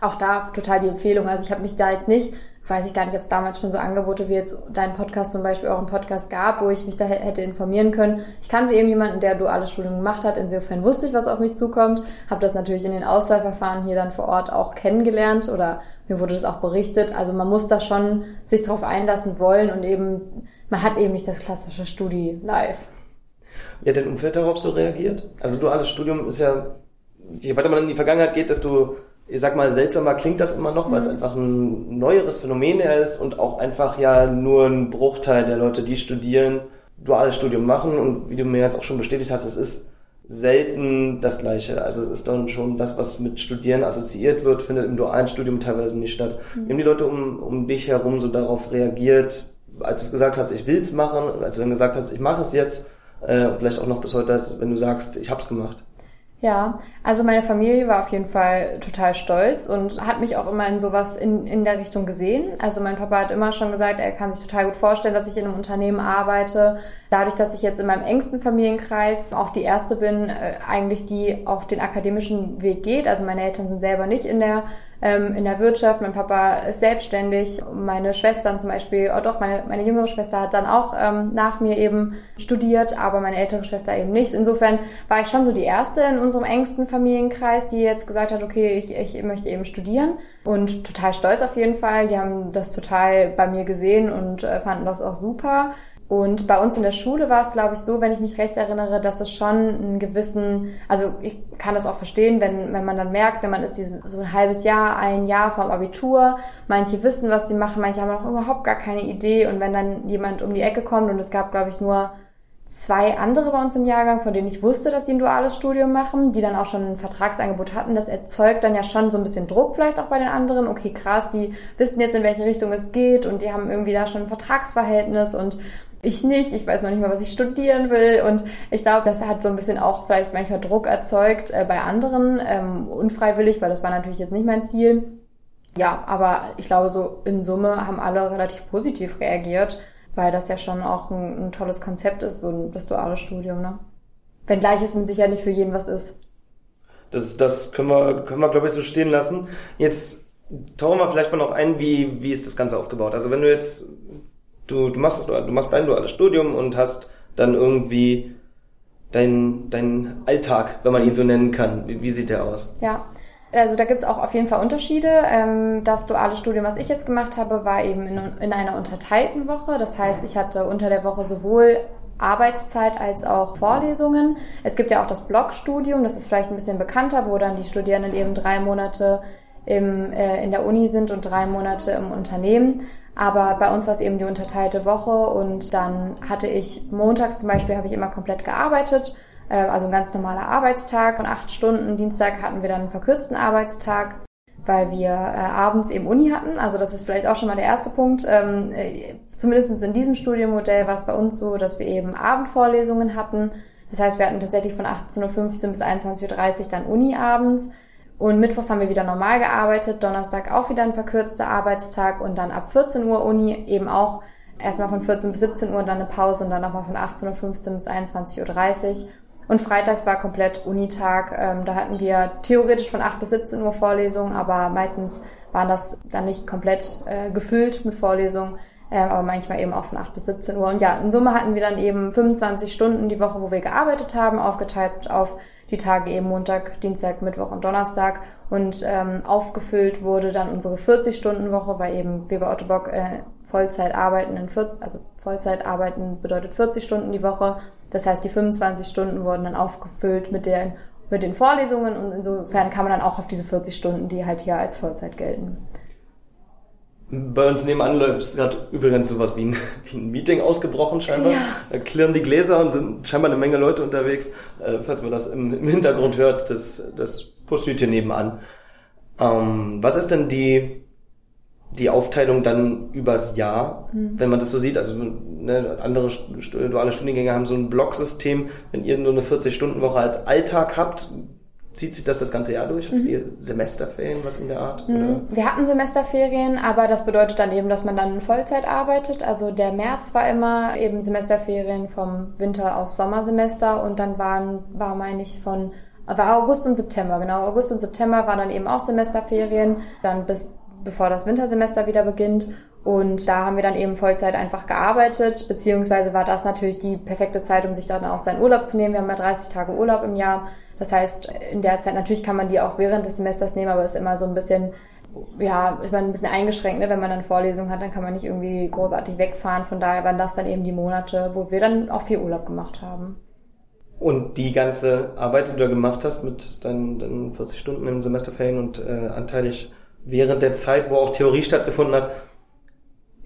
auch da total die Empfehlung. Also ich habe mich da jetzt nicht weiß ich gar nicht, ob es damals schon so Angebote wie jetzt dein Podcast zum Beispiel einen Podcast gab, wo ich mich da hätte informieren können. Ich kannte eben jemanden, der duales Studium gemacht hat. Insofern wusste ich, was auf mich zukommt. Habe das natürlich in den Auswahlverfahren hier dann vor Ort auch kennengelernt oder mir wurde das auch berichtet. Also man muss da schon sich darauf einlassen wollen und eben, man hat eben nicht das klassische Studi live. Wie hat dein Umfeld darauf so reagiert? Also duales Studium ist ja, je weiter man in die Vergangenheit geht, desto ich sag mal, seltsamer klingt das immer noch, weil es mhm. einfach ein neueres Phänomen ist und auch einfach ja nur ein Bruchteil der Leute, die studieren, duales Studium machen und wie du mir jetzt auch schon bestätigt hast, es ist selten das Gleiche. Also es ist dann schon das, was mit Studieren assoziiert wird, findet im dualen Studium teilweise nicht statt. Mhm. Wie haben die Leute um, um dich herum so darauf reagiert, als du es gesagt hast, ich will's machen, als du dann gesagt hast, ich mache es jetzt, äh, vielleicht auch noch bis heute, wenn du sagst, ich hab's gemacht? Ja, also meine Familie war auf jeden Fall total stolz und hat mich auch immer in sowas in, in der Richtung gesehen. Also mein Papa hat immer schon gesagt, er kann sich total gut vorstellen, dass ich in einem Unternehmen arbeite. Dadurch, dass ich jetzt in meinem engsten Familienkreis auch die erste bin, äh, eigentlich die auch den akademischen Weg geht. Also meine Eltern sind selber nicht in der ähm, in der Wirtschaft. Mein Papa ist selbstständig. Meine Schwestern zum Beispiel, oh doch, meine, meine jüngere Schwester hat dann auch ähm, nach mir eben studiert, aber meine ältere Schwester eben nicht. Insofern war ich schon so die erste in unserem engsten Familienkreis, die jetzt gesagt hat, okay, ich, ich möchte eben studieren und total stolz auf jeden Fall. Die haben das total bei mir gesehen und äh, fanden das auch super. Und bei uns in der Schule war es, glaube ich, so, wenn ich mich recht erinnere, dass es schon einen gewissen, also ich kann das auch verstehen, wenn, wenn man dann merkt, wenn man ist dieses, so ein halbes Jahr, ein Jahr vom Abitur, manche wissen, was sie machen, manche haben auch überhaupt gar keine Idee. Und wenn dann jemand um die Ecke kommt und es gab, glaube ich, nur zwei andere bei uns im Jahrgang, von denen ich wusste, dass sie ein duales Studium machen, die dann auch schon ein Vertragsangebot hatten. Das erzeugt dann ja schon so ein bisschen Druck vielleicht auch bei den anderen. Okay, krass, die wissen jetzt, in welche Richtung es geht und die haben irgendwie da schon ein Vertragsverhältnis und ich nicht, ich weiß noch nicht mal, was ich studieren will. Und ich glaube, das hat so ein bisschen auch vielleicht manchmal Druck erzeugt äh, bei anderen, ähm, unfreiwillig, weil das war natürlich jetzt nicht mein Ziel. Ja, aber ich glaube, so in Summe haben alle relativ positiv reagiert, weil das ja schon auch ein, ein tolles Konzept ist, so das duale Studium, ne? Wenngleich es mit sicher nicht für jeden was ist. Das, das können wir, können wir, glaube ich, so stehen lassen. Jetzt tauchen wir vielleicht mal noch ein, wie, wie ist das Ganze aufgebaut? Also wenn du jetzt du, du machst du machst dein duales Studium und hast dann irgendwie dein, dein Alltag, wenn man ihn so nennen kann. Wie, wie sieht der aus? Ja. Also da gibt's auch auf jeden Fall Unterschiede. Ähm, das duale Studium, was ich jetzt gemacht habe, war eben in, in einer unterteilten Woche. Das heißt, ich hatte unter der Woche sowohl Arbeitszeit als auch Vorlesungen. Es gibt ja auch das Blogstudium, das ist vielleicht ein bisschen bekannter, wo dann die Studierenden eben drei Monate im, äh, in der Uni sind und drei Monate im Unternehmen. Aber bei uns war es eben die unterteilte Woche und dann hatte ich montags zum Beispiel habe ich immer komplett gearbeitet, äh, also ein ganz normaler Arbeitstag von acht Stunden. Dienstag hatten wir dann einen verkürzten Arbeitstag, weil wir äh, abends eben Uni hatten. Also das ist vielleicht auch schon mal der erste Punkt. Ähm, äh, Zumindest in diesem Studienmodell war es bei uns so, dass wir eben Abendvorlesungen hatten. Das heißt, wir hatten tatsächlich von 18.15 Uhr bis 21.30 Uhr dann Uni abends. Und mittwochs haben wir wieder normal gearbeitet, Donnerstag auch wieder ein verkürzter Arbeitstag und dann ab 14 Uhr Uni eben auch erstmal von 14 bis 17 Uhr dann eine Pause und dann nochmal von 18.15 Uhr bis 21.30 Uhr. Und freitags war komplett Unitag. Ähm, da hatten wir theoretisch von 8 bis 17 Uhr Vorlesungen, aber meistens waren das dann nicht komplett äh, gefüllt mit Vorlesungen, äh, aber manchmal eben auch von 8 bis 17 Uhr. Und ja, in Summe hatten wir dann eben 25 Stunden die Woche, wo wir gearbeitet haben, aufgeteilt auf die Tage eben Montag, Dienstag, Mittwoch und Donnerstag. Und ähm, aufgefüllt wurde dann unsere 40-Stunden-Woche, weil eben wir bei Otto Bock äh, Vollzeit arbeiten, in 40, also Vollzeit arbeiten bedeutet 40 Stunden die Woche. Das heißt, die 25 Stunden wurden dann aufgefüllt mit den, mit den Vorlesungen und insofern kam man dann auch auf diese 40 Stunden, die halt hier als Vollzeit gelten. Bei uns nebenan läuft es gerade übrigens sowas wie ein, wie ein Meeting ausgebrochen scheinbar. Ja. Da klirren die Gläser und sind scheinbar eine Menge Leute unterwegs. Äh, falls man das im, im, Hintergrund hört, das, das hier nebenan. Ähm, was ist denn die, die Aufteilung dann übers Jahr, mhm. wenn man das so sieht? Also ne, andere duale Studiengänge haben so ein Blocksystem. Wenn ihr nur eine 40-Stunden-Woche als Alltag habt, Zieht sich das das ganze Jahr durch? Habt mhm. ihr Semesterferien, was in der Art? Mhm. Wir hatten Semesterferien, aber das bedeutet dann eben, dass man dann in Vollzeit arbeitet. Also der März war immer eben Semesterferien vom Winter aufs Sommersemester und dann waren, war meine ich von, war August und September, genau. August und September waren dann eben auch Semesterferien. Dann bis bevor das Wintersemester wieder beginnt. Und da haben wir dann eben Vollzeit einfach gearbeitet, beziehungsweise war das natürlich die perfekte Zeit, um sich dann auch seinen Urlaub zu nehmen. Wir haben ja 30 Tage Urlaub im Jahr. Das heißt, in der Zeit, natürlich kann man die auch während des Semesters nehmen, aber ist immer so ein bisschen, ja, ist man ein bisschen eingeschränkt, ne? wenn man dann Vorlesungen hat, dann kann man nicht irgendwie großartig wegfahren. Von daher waren das dann eben die Monate, wo wir dann auch viel Urlaub gemacht haben. Und die ganze Arbeit, die du da gemacht hast mit deinen, deinen 40 Stunden im Semesterferien und äh, anteilig während der Zeit, wo auch Theorie stattgefunden hat,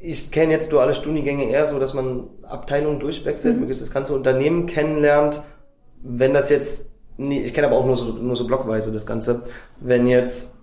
ich kenne jetzt duale Studiengänge eher so, dass man Abteilungen durchwechselt, mhm. möglichst das ganze Unternehmen kennenlernt. Wenn das jetzt, nee, ich kenne aber auch nur so, nur so blockweise das Ganze. Wenn jetzt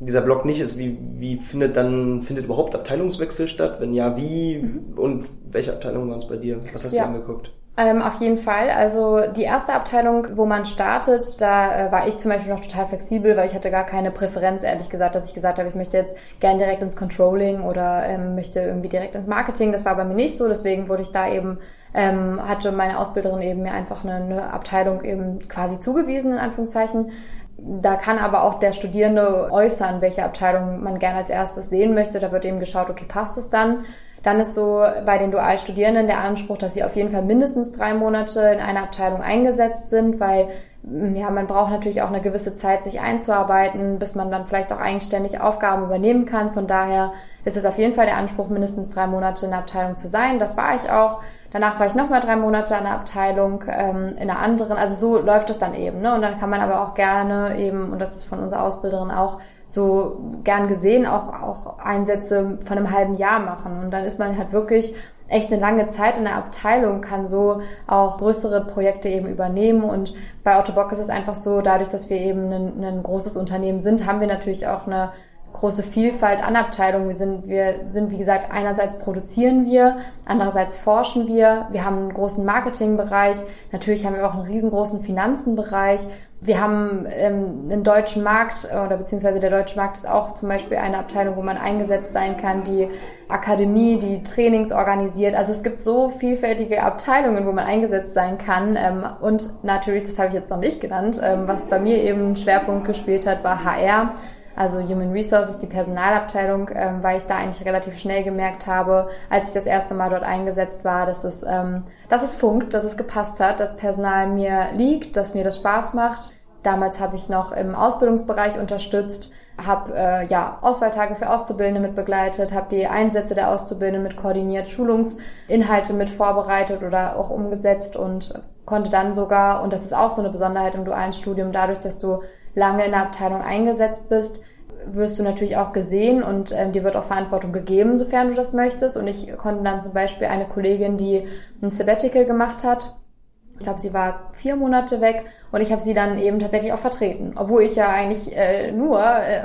dieser Block nicht ist, wie, wie findet dann, findet überhaupt Abteilungswechsel statt? Wenn ja, wie? Mhm. Und welche Abteilungen waren es bei dir? Was hast ja. du angeguckt? Ähm, auf jeden Fall. Also die erste Abteilung, wo man startet, da äh, war ich zum Beispiel noch total flexibel, weil ich hatte gar keine Präferenz, ehrlich gesagt, dass ich gesagt habe, ich möchte jetzt gern direkt ins Controlling oder ähm, möchte irgendwie direkt ins Marketing. Das war bei mir nicht so, deswegen wurde ich da eben, ähm, hatte meine Ausbilderin eben mir einfach eine, eine Abteilung eben quasi zugewiesen, in Anführungszeichen. Da kann aber auch der Studierende äußern, welche Abteilung man gerne als erstes sehen möchte. Da wird eben geschaut, okay, passt es dann? Dann ist so bei den Dualstudierenden der Anspruch, dass sie auf jeden Fall mindestens drei Monate in einer Abteilung eingesetzt sind, weil mm, ja, man braucht natürlich auch eine gewisse Zeit, sich einzuarbeiten, bis man dann vielleicht auch eigenständig Aufgaben übernehmen kann. Von daher ist es auf jeden Fall der Anspruch, mindestens drei Monate in der Abteilung zu sein. Das war ich auch. Danach war ich nochmal drei Monate an der Abteilung ähm, in einer anderen. Also so läuft es dann eben. Ne? Und dann kann man aber auch gerne eben, und das ist von unserer Ausbilderin auch so gern gesehen, auch, auch Einsätze von einem halben Jahr machen. Und dann ist man halt wirklich echt eine lange Zeit in der Abteilung, kann so auch größere Projekte eben übernehmen. Und bei Otto Bock ist es einfach so, dadurch, dass wir eben ein, ein großes Unternehmen sind, haben wir natürlich auch eine große Vielfalt an Abteilungen. Wir sind, wir sind, wie gesagt, einerseits produzieren wir, andererseits forschen wir. Wir haben einen großen Marketingbereich. Natürlich haben wir auch einen riesengroßen Finanzenbereich. Wir haben ähm, einen deutschen Markt oder beziehungsweise der deutsche Markt ist auch zum Beispiel eine Abteilung, wo man eingesetzt sein kann, die Akademie, die Trainings organisiert. Also es gibt so vielfältige Abteilungen, wo man eingesetzt sein kann. Ähm, und natürlich, das habe ich jetzt noch nicht genannt, ähm, was bei mir eben einen Schwerpunkt gespielt hat, war HR also Human Resources, die Personalabteilung, ähm, weil ich da eigentlich relativ schnell gemerkt habe, als ich das erste Mal dort eingesetzt war, dass es, ähm, dass es funkt, dass es gepasst hat, dass Personal mir liegt, dass mir das Spaß macht. Damals habe ich noch im Ausbildungsbereich unterstützt, habe äh, ja Auswahltage für Auszubildende mit begleitet, habe die Einsätze der Auszubildenden mit koordiniert, Schulungsinhalte mit vorbereitet oder auch umgesetzt und konnte dann sogar, und das ist auch so eine Besonderheit im dualen Studium, dadurch, dass du lange in der Abteilung eingesetzt bist, wirst du natürlich auch gesehen und ähm, dir wird auch Verantwortung gegeben, sofern du das möchtest. Und ich konnte dann zum Beispiel eine Kollegin, die ein Sabbatical gemacht hat, ich glaube, sie war vier Monate weg und ich habe sie dann eben tatsächlich auch vertreten. Obwohl ich ja eigentlich äh, nur äh,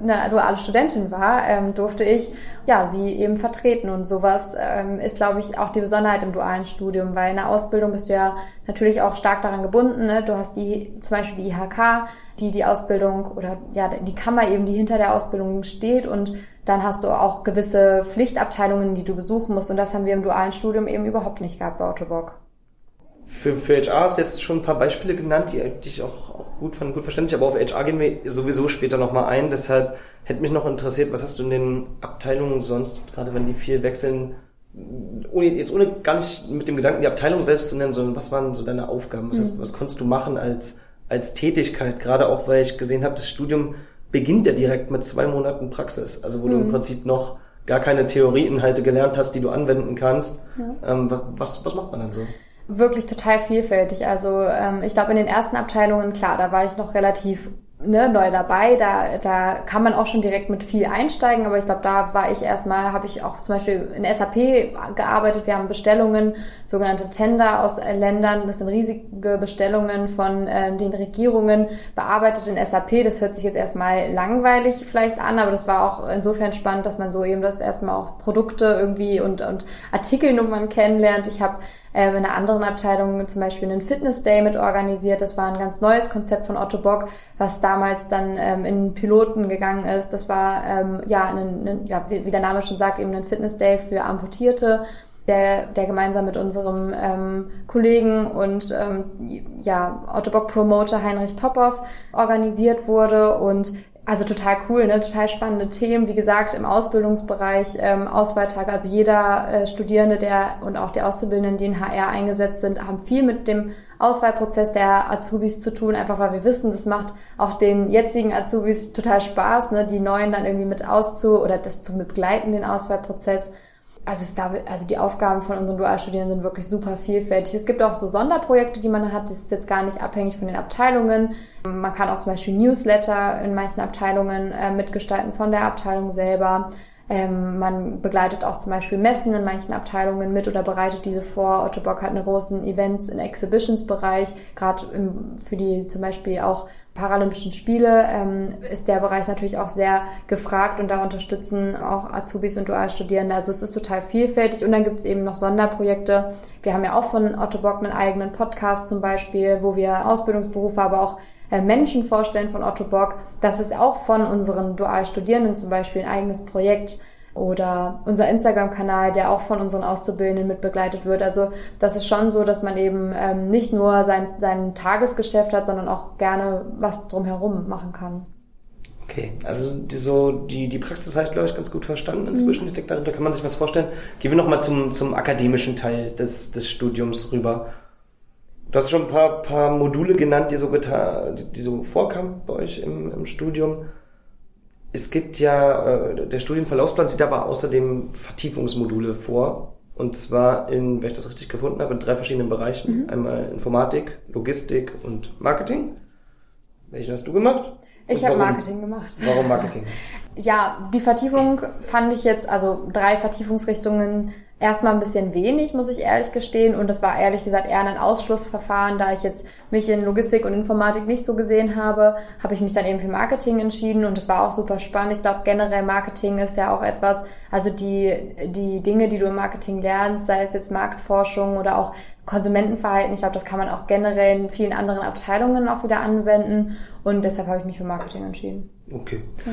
eine duale Studentin war, ähm, durfte ich ja sie eben vertreten. Und sowas ähm, ist, glaube ich, auch die Besonderheit im dualen Studium, weil in der Ausbildung bist du ja natürlich auch stark daran gebunden. Ne? Du hast die zum Beispiel die IHK, die die Ausbildung oder ja die Kammer eben, die hinter der Ausbildung steht und dann hast du auch gewisse Pflichtabteilungen, die du besuchen musst. Und das haben wir im dualen Studium eben überhaupt nicht gehabt bei Autobock für, für HR hast du jetzt schon ein paar Beispiele genannt, die, die ich auch, auch gut fand, gut verständlich, aber auf HR gehen wir sowieso später nochmal ein. Deshalb hätte mich noch interessiert, was hast du in den Abteilungen sonst, gerade wenn die viel wechseln, ohne, jetzt ohne gar nicht mit dem Gedanken, die Abteilung selbst zu nennen, sondern was waren so deine Aufgaben? Was, hast, mhm. was konntest du machen als, als Tätigkeit? Gerade auch, weil ich gesehen habe, das Studium beginnt ja direkt mit zwei Monaten Praxis, also wo mhm. du im mhm. Prinzip noch gar keine Theorieinhalte gelernt hast, die du anwenden kannst. Ja. Ähm, was, was macht man dann so? Wirklich total vielfältig. Also ähm, ich glaube, in den ersten Abteilungen, klar, da war ich noch relativ ne, neu dabei. Da, da kann man auch schon direkt mit viel einsteigen, aber ich glaube, da war ich erstmal, habe ich auch zum Beispiel in SAP gearbeitet. Wir haben Bestellungen, sogenannte Tender aus Ländern. Das sind riesige Bestellungen von äh, den Regierungen bearbeitet in SAP. Das hört sich jetzt erstmal langweilig vielleicht an, aber das war auch insofern spannend, dass man so eben das erstmal auch Produkte irgendwie und, und Artikelnummern kennenlernt. Ich habe äh, in einer anderen Abteilung zum Beispiel einen Fitness Day mit organisiert. Das war ein ganz neues Konzept von Otto Bock, was damals dann ähm, in Piloten gegangen ist. Das war ähm, ja, ein, ein, ja, wie, der Name schon sagt, eben ein Fitness Day für Amputierte der, der gemeinsam mit unserem ähm, Kollegen und ähm, ja, Autobock Promoter Heinrich Popov organisiert wurde. Und also total cool, ne? total spannende Themen. Wie gesagt, im Ausbildungsbereich, ähm, Auswahltage, also jeder äh, Studierende, der und auch die Auszubildenden, die in HR eingesetzt sind, haben viel mit dem Auswahlprozess der Azubis zu tun, einfach weil wir wissen, das macht auch den jetzigen Azubis total Spaß, ne? die neuen dann irgendwie mit auszu oder das zu begleiten, den Auswahlprozess also, es gab, also die Aufgaben von unseren Dualstudierenden sind wirklich super vielfältig. Es gibt auch so Sonderprojekte, die man hat. Das ist jetzt gar nicht abhängig von den Abteilungen. Man kann auch zum Beispiel Newsletter in manchen Abteilungen äh, mitgestalten von der Abteilung selber. Ähm, man begleitet auch zum Beispiel Messen in manchen Abteilungen mit oder bereitet diese vor. Otto Bock hat eine großen Events- in Exhibitions-Bereich, gerade für die zum Beispiel auch Paralympischen Spiele ähm, ist der Bereich natürlich auch sehr gefragt und da unterstützen auch Azubis und Dualstudierende. Also es ist total vielfältig und dann gibt es eben noch Sonderprojekte. Wir haben ja auch von Otto Bock einen eigenen Podcast zum Beispiel, wo wir Ausbildungsberufe, aber auch Menschen vorstellen von Otto Bock. Das ist auch von unseren Dualstudierenden zum Beispiel ein eigenes Projekt oder unser Instagram-Kanal, der auch von unseren Auszubildenden mit begleitet wird. Also das ist schon so, dass man eben ähm, nicht nur sein, sein Tagesgeschäft hat, sondern auch gerne was drumherum machen kann. Okay, also die, so, die, die Praxis habe ich, glaube ich, ganz gut verstanden inzwischen. Mhm. Ich denke, da kann man sich was vorstellen. Gehen wir nochmal zum, zum akademischen Teil des, des Studiums rüber. Du hast schon ein paar, paar Module genannt, die so, getan, die, die so vorkamen bei euch im, im Studium es gibt ja, äh, der Studienverlaufsplan sieht aber außerdem Vertiefungsmodule vor. Und zwar in, wenn ich das richtig gefunden habe, in drei verschiedenen Bereichen. Mhm. Einmal Informatik, Logistik und Marketing. Welchen hast du gemacht? Ich habe Marketing gemacht. Warum Marketing? ja, die Vertiefung fand ich jetzt, also drei Vertiefungsrichtungen erstmal ein bisschen wenig, muss ich ehrlich gestehen. Und das war ehrlich gesagt eher ein Ausschlussverfahren, da ich jetzt mich in Logistik und Informatik nicht so gesehen habe, habe ich mich dann eben für Marketing entschieden und das war auch super spannend. Ich glaube, generell Marketing ist ja auch etwas, also die, die Dinge, die du im Marketing lernst, sei es jetzt Marktforschung oder auch Konsumentenverhalten, ich glaube, das kann man auch generell in vielen anderen Abteilungen auch wieder anwenden und deshalb habe ich mich für Marketing entschieden. Okay. Ja.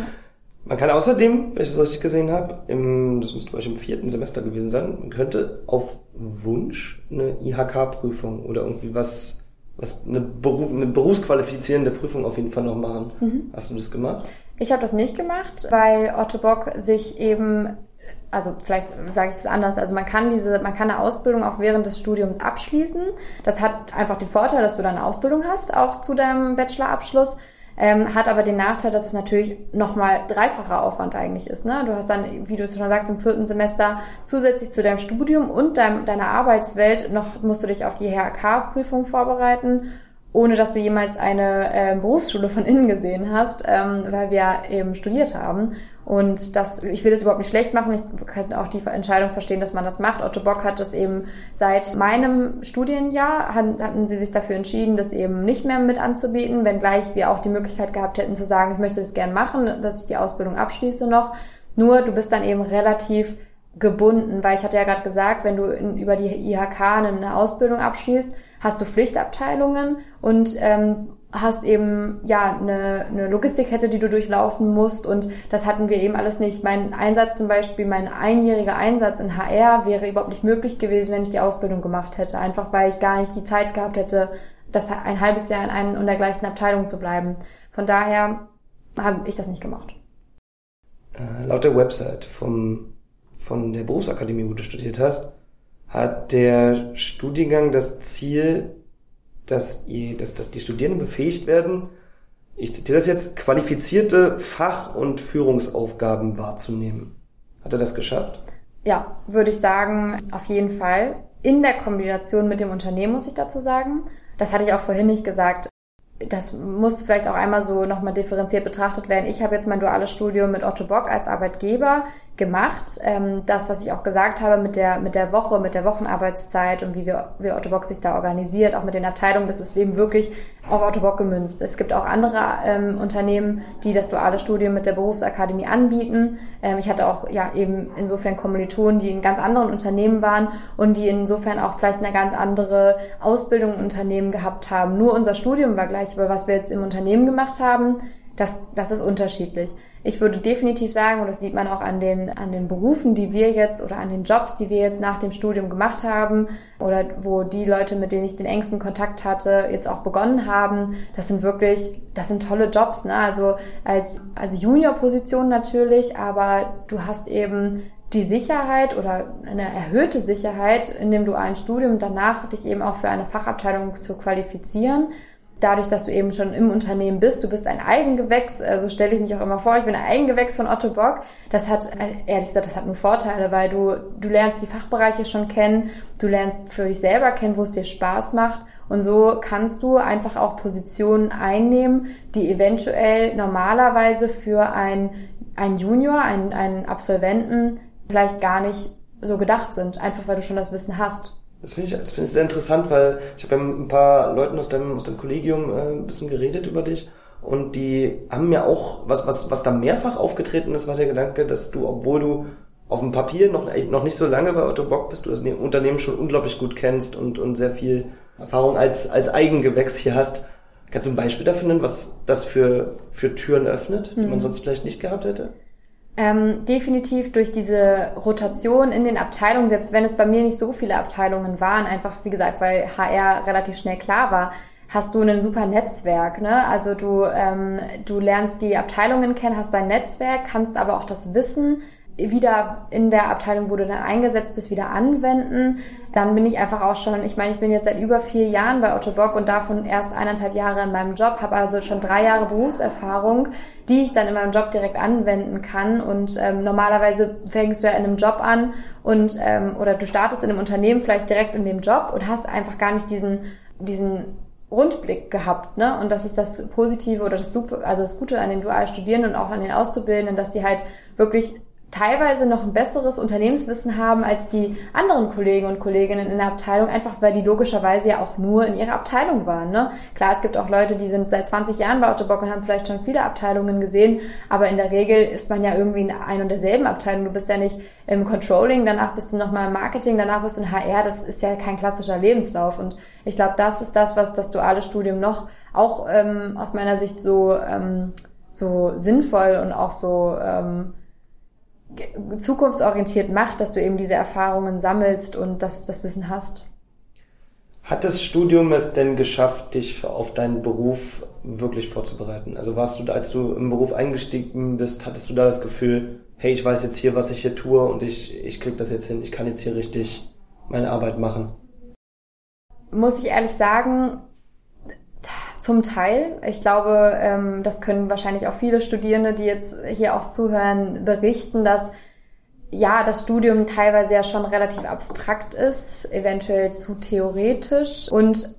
Man kann außerdem, wenn ich das richtig gesehen habe, im, das müsste bei euch im vierten Semester gewesen sein, man könnte auf Wunsch eine IHK-Prüfung oder irgendwie was, was eine, Beruf, eine berufsqualifizierende Prüfung auf jeden Fall noch machen. Mhm. Hast du das gemacht? Ich habe das nicht gemacht, weil Otto Bock sich eben also vielleicht sage ich es anders, also man kann diese, man kann eine Ausbildung auch während des Studiums abschließen. Das hat einfach den Vorteil, dass du dann eine Ausbildung hast, auch zu deinem Bachelorabschluss ähm, hat aber den Nachteil, dass es natürlich nochmal dreifacher Aufwand eigentlich ist. Ne? Du hast dann, wie du es schon sagst, im vierten Semester zusätzlich zu deinem Studium und deinem, deiner Arbeitswelt noch musst du dich auf die HRK-Prüfung vorbereiten ohne dass du jemals eine äh, Berufsschule von innen gesehen hast, ähm, weil wir eben studiert haben. Und das, ich will das überhaupt nicht schlecht machen. Ich kann auch die Entscheidung verstehen, dass man das macht. Otto Bock hat das eben seit meinem Studienjahr, hatten sie sich dafür entschieden, das eben nicht mehr mit anzubieten, wenngleich wir auch die Möglichkeit gehabt hätten zu sagen, ich möchte das gern machen, dass ich die Ausbildung abschließe noch. Nur du bist dann eben relativ gebunden, weil ich hatte ja gerade gesagt, wenn du in, über die IHK eine Ausbildung abschließt, hast du Pflichtabteilungen und ähm, hast eben ja eine, eine Logistikkette, die du durchlaufen musst und das hatten wir eben alles nicht. Mein Einsatz zum Beispiel, mein einjähriger Einsatz in HR wäre überhaupt nicht möglich gewesen, wenn ich die Ausbildung gemacht hätte, einfach weil ich gar nicht die Zeit gehabt hätte, das ein halbes Jahr in einer und der gleichen Abteilung zu bleiben. Von daher habe ich das nicht gemacht. Äh, laut der Website vom, von der Berufsakademie, wo du studiert hast, hat der Studiengang das Ziel, dass, ihr, dass, dass die Studierenden befähigt werden, ich zitiere das jetzt, qualifizierte Fach- und Führungsaufgaben wahrzunehmen. Hat er das geschafft? Ja, würde ich sagen, auf jeden Fall. In der Kombination mit dem Unternehmen muss ich dazu sagen. Das hatte ich auch vorhin nicht gesagt das muss vielleicht auch einmal so nochmal differenziert betrachtet werden. Ich habe jetzt mein duales Studium mit Otto Bock als Arbeitgeber gemacht. Ähm, das, was ich auch gesagt habe mit der, mit der Woche, mit der Wochenarbeitszeit und wie wir, wie Otto Bock sich da organisiert, auch mit den Abteilungen, das ist eben wirklich auf Otto Bock gemünzt. Es gibt auch andere ähm, Unternehmen, die das duale Studium mit der Berufsakademie anbieten. Ähm, ich hatte auch ja eben insofern Kommilitonen, die in ganz anderen Unternehmen waren und die insofern auch vielleicht eine ganz andere Ausbildung im Unternehmen gehabt haben. Nur unser Studium war gleich, aber was wir jetzt im Unternehmen gemacht haben, das, das ist unterschiedlich. Ich würde definitiv sagen, und das sieht man auch an den, an den Berufen, die wir jetzt oder an den Jobs, die wir jetzt nach dem Studium gemacht haben oder wo die Leute, mit denen ich den engsten Kontakt hatte, jetzt auch begonnen haben, das sind wirklich, das sind tolle Jobs, ne? Also als, also Junior-Position natürlich, aber du hast eben die Sicherheit oder eine erhöhte Sicherheit in dem dualen Studium danach dich eben auch für eine Fachabteilung zu qualifizieren dadurch, dass du eben schon im Unternehmen bist, du bist ein Eigengewächs, also stelle ich mich auch immer vor, ich bin ein Eigengewächs von Otto Bock. Das hat, ehrlich gesagt, das hat nur Vorteile, weil du, du lernst die Fachbereiche schon kennen, du lernst für dich selber kennen, wo es dir Spaß macht und so kannst du einfach auch Positionen einnehmen, die eventuell normalerweise für ein, ein Junior, einen, einen Absolventen vielleicht gar nicht so gedacht sind, einfach weil du schon das Wissen hast. Das finde ich, das finde ich sehr interessant, weil ich habe ja mit ein paar Leuten aus deinem, aus deinem Kollegium äh, ein bisschen geredet über dich und die haben mir auch, was, was, was da mehrfach aufgetreten ist, war der Gedanke, dass du, obwohl du auf dem Papier noch, noch nicht so lange bei Otto Bock bist, du das Unternehmen schon unglaublich gut kennst und, und sehr viel Erfahrung als, als Eigengewächs hier hast. Kannst du ein Beispiel dafür nennen, was das für, für Türen öffnet, die man mhm. sonst vielleicht nicht gehabt hätte? Ähm, definitiv durch diese Rotation in den Abteilungen, selbst wenn es bei mir nicht so viele Abteilungen waren, einfach wie gesagt, weil HR relativ schnell klar war, hast du ein super Netzwerk. Ne? Also du, ähm, du lernst die Abteilungen kennen, hast dein Netzwerk, kannst aber auch das Wissen wieder in der Abteilung, wo du dann eingesetzt bist, wieder anwenden. Dann bin ich einfach auch schon, ich meine, ich bin jetzt seit über vier Jahren bei Otto Bock und davon erst eineinhalb Jahre in meinem Job, habe also schon drei Jahre Berufserfahrung, die ich dann in meinem Job direkt anwenden kann. Und ähm, normalerweise fängst du ja in einem Job an und ähm, oder du startest in einem Unternehmen vielleicht direkt in dem Job und hast einfach gar nicht diesen diesen Rundblick gehabt, ne? Und das ist das Positive oder das Super, also das Gute an den dual Studierenden und auch an den Auszubildenden, dass sie halt wirklich teilweise noch ein besseres Unternehmenswissen haben als die anderen Kollegen und Kolleginnen in der Abteilung, einfach weil die logischerweise ja auch nur in ihrer Abteilung waren. Ne? Klar, es gibt auch Leute, die sind seit 20 Jahren bei Ottobock und haben vielleicht schon viele Abteilungen gesehen, aber in der Regel ist man ja irgendwie in ein und derselben Abteilung. Du bist ja nicht im Controlling, danach bist du nochmal im Marketing, danach bist du in HR. Das ist ja kein klassischer Lebenslauf. Und ich glaube, das ist das, was das duale Studium noch auch ähm, aus meiner Sicht so, ähm, so sinnvoll und auch so ähm, zukunftsorientiert macht, dass du eben diese Erfahrungen sammelst und das, das Wissen hast. Hat das Studium es denn geschafft, dich auf deinen Beruf wirklich vorzubereiten? Also warst du, als du im Beruf eingestiegen bist, hattest du da das Gefühl, hey, ich weiß jetzt hier, was ich hier tue und ich, ich krieg das jetzt hin, ich kann jetzt hier richtig meine Arbeit machen? Muss ich ehrlich sagen, zum Teil. Ich glaube, ähm, das können wahrscheinlich auch viele Studierende, die jetzt hier auch zuhören, berichten, dass ja, das Studium teilweise ja schon relativ abstrakt ist, eventuell zu theoretisch und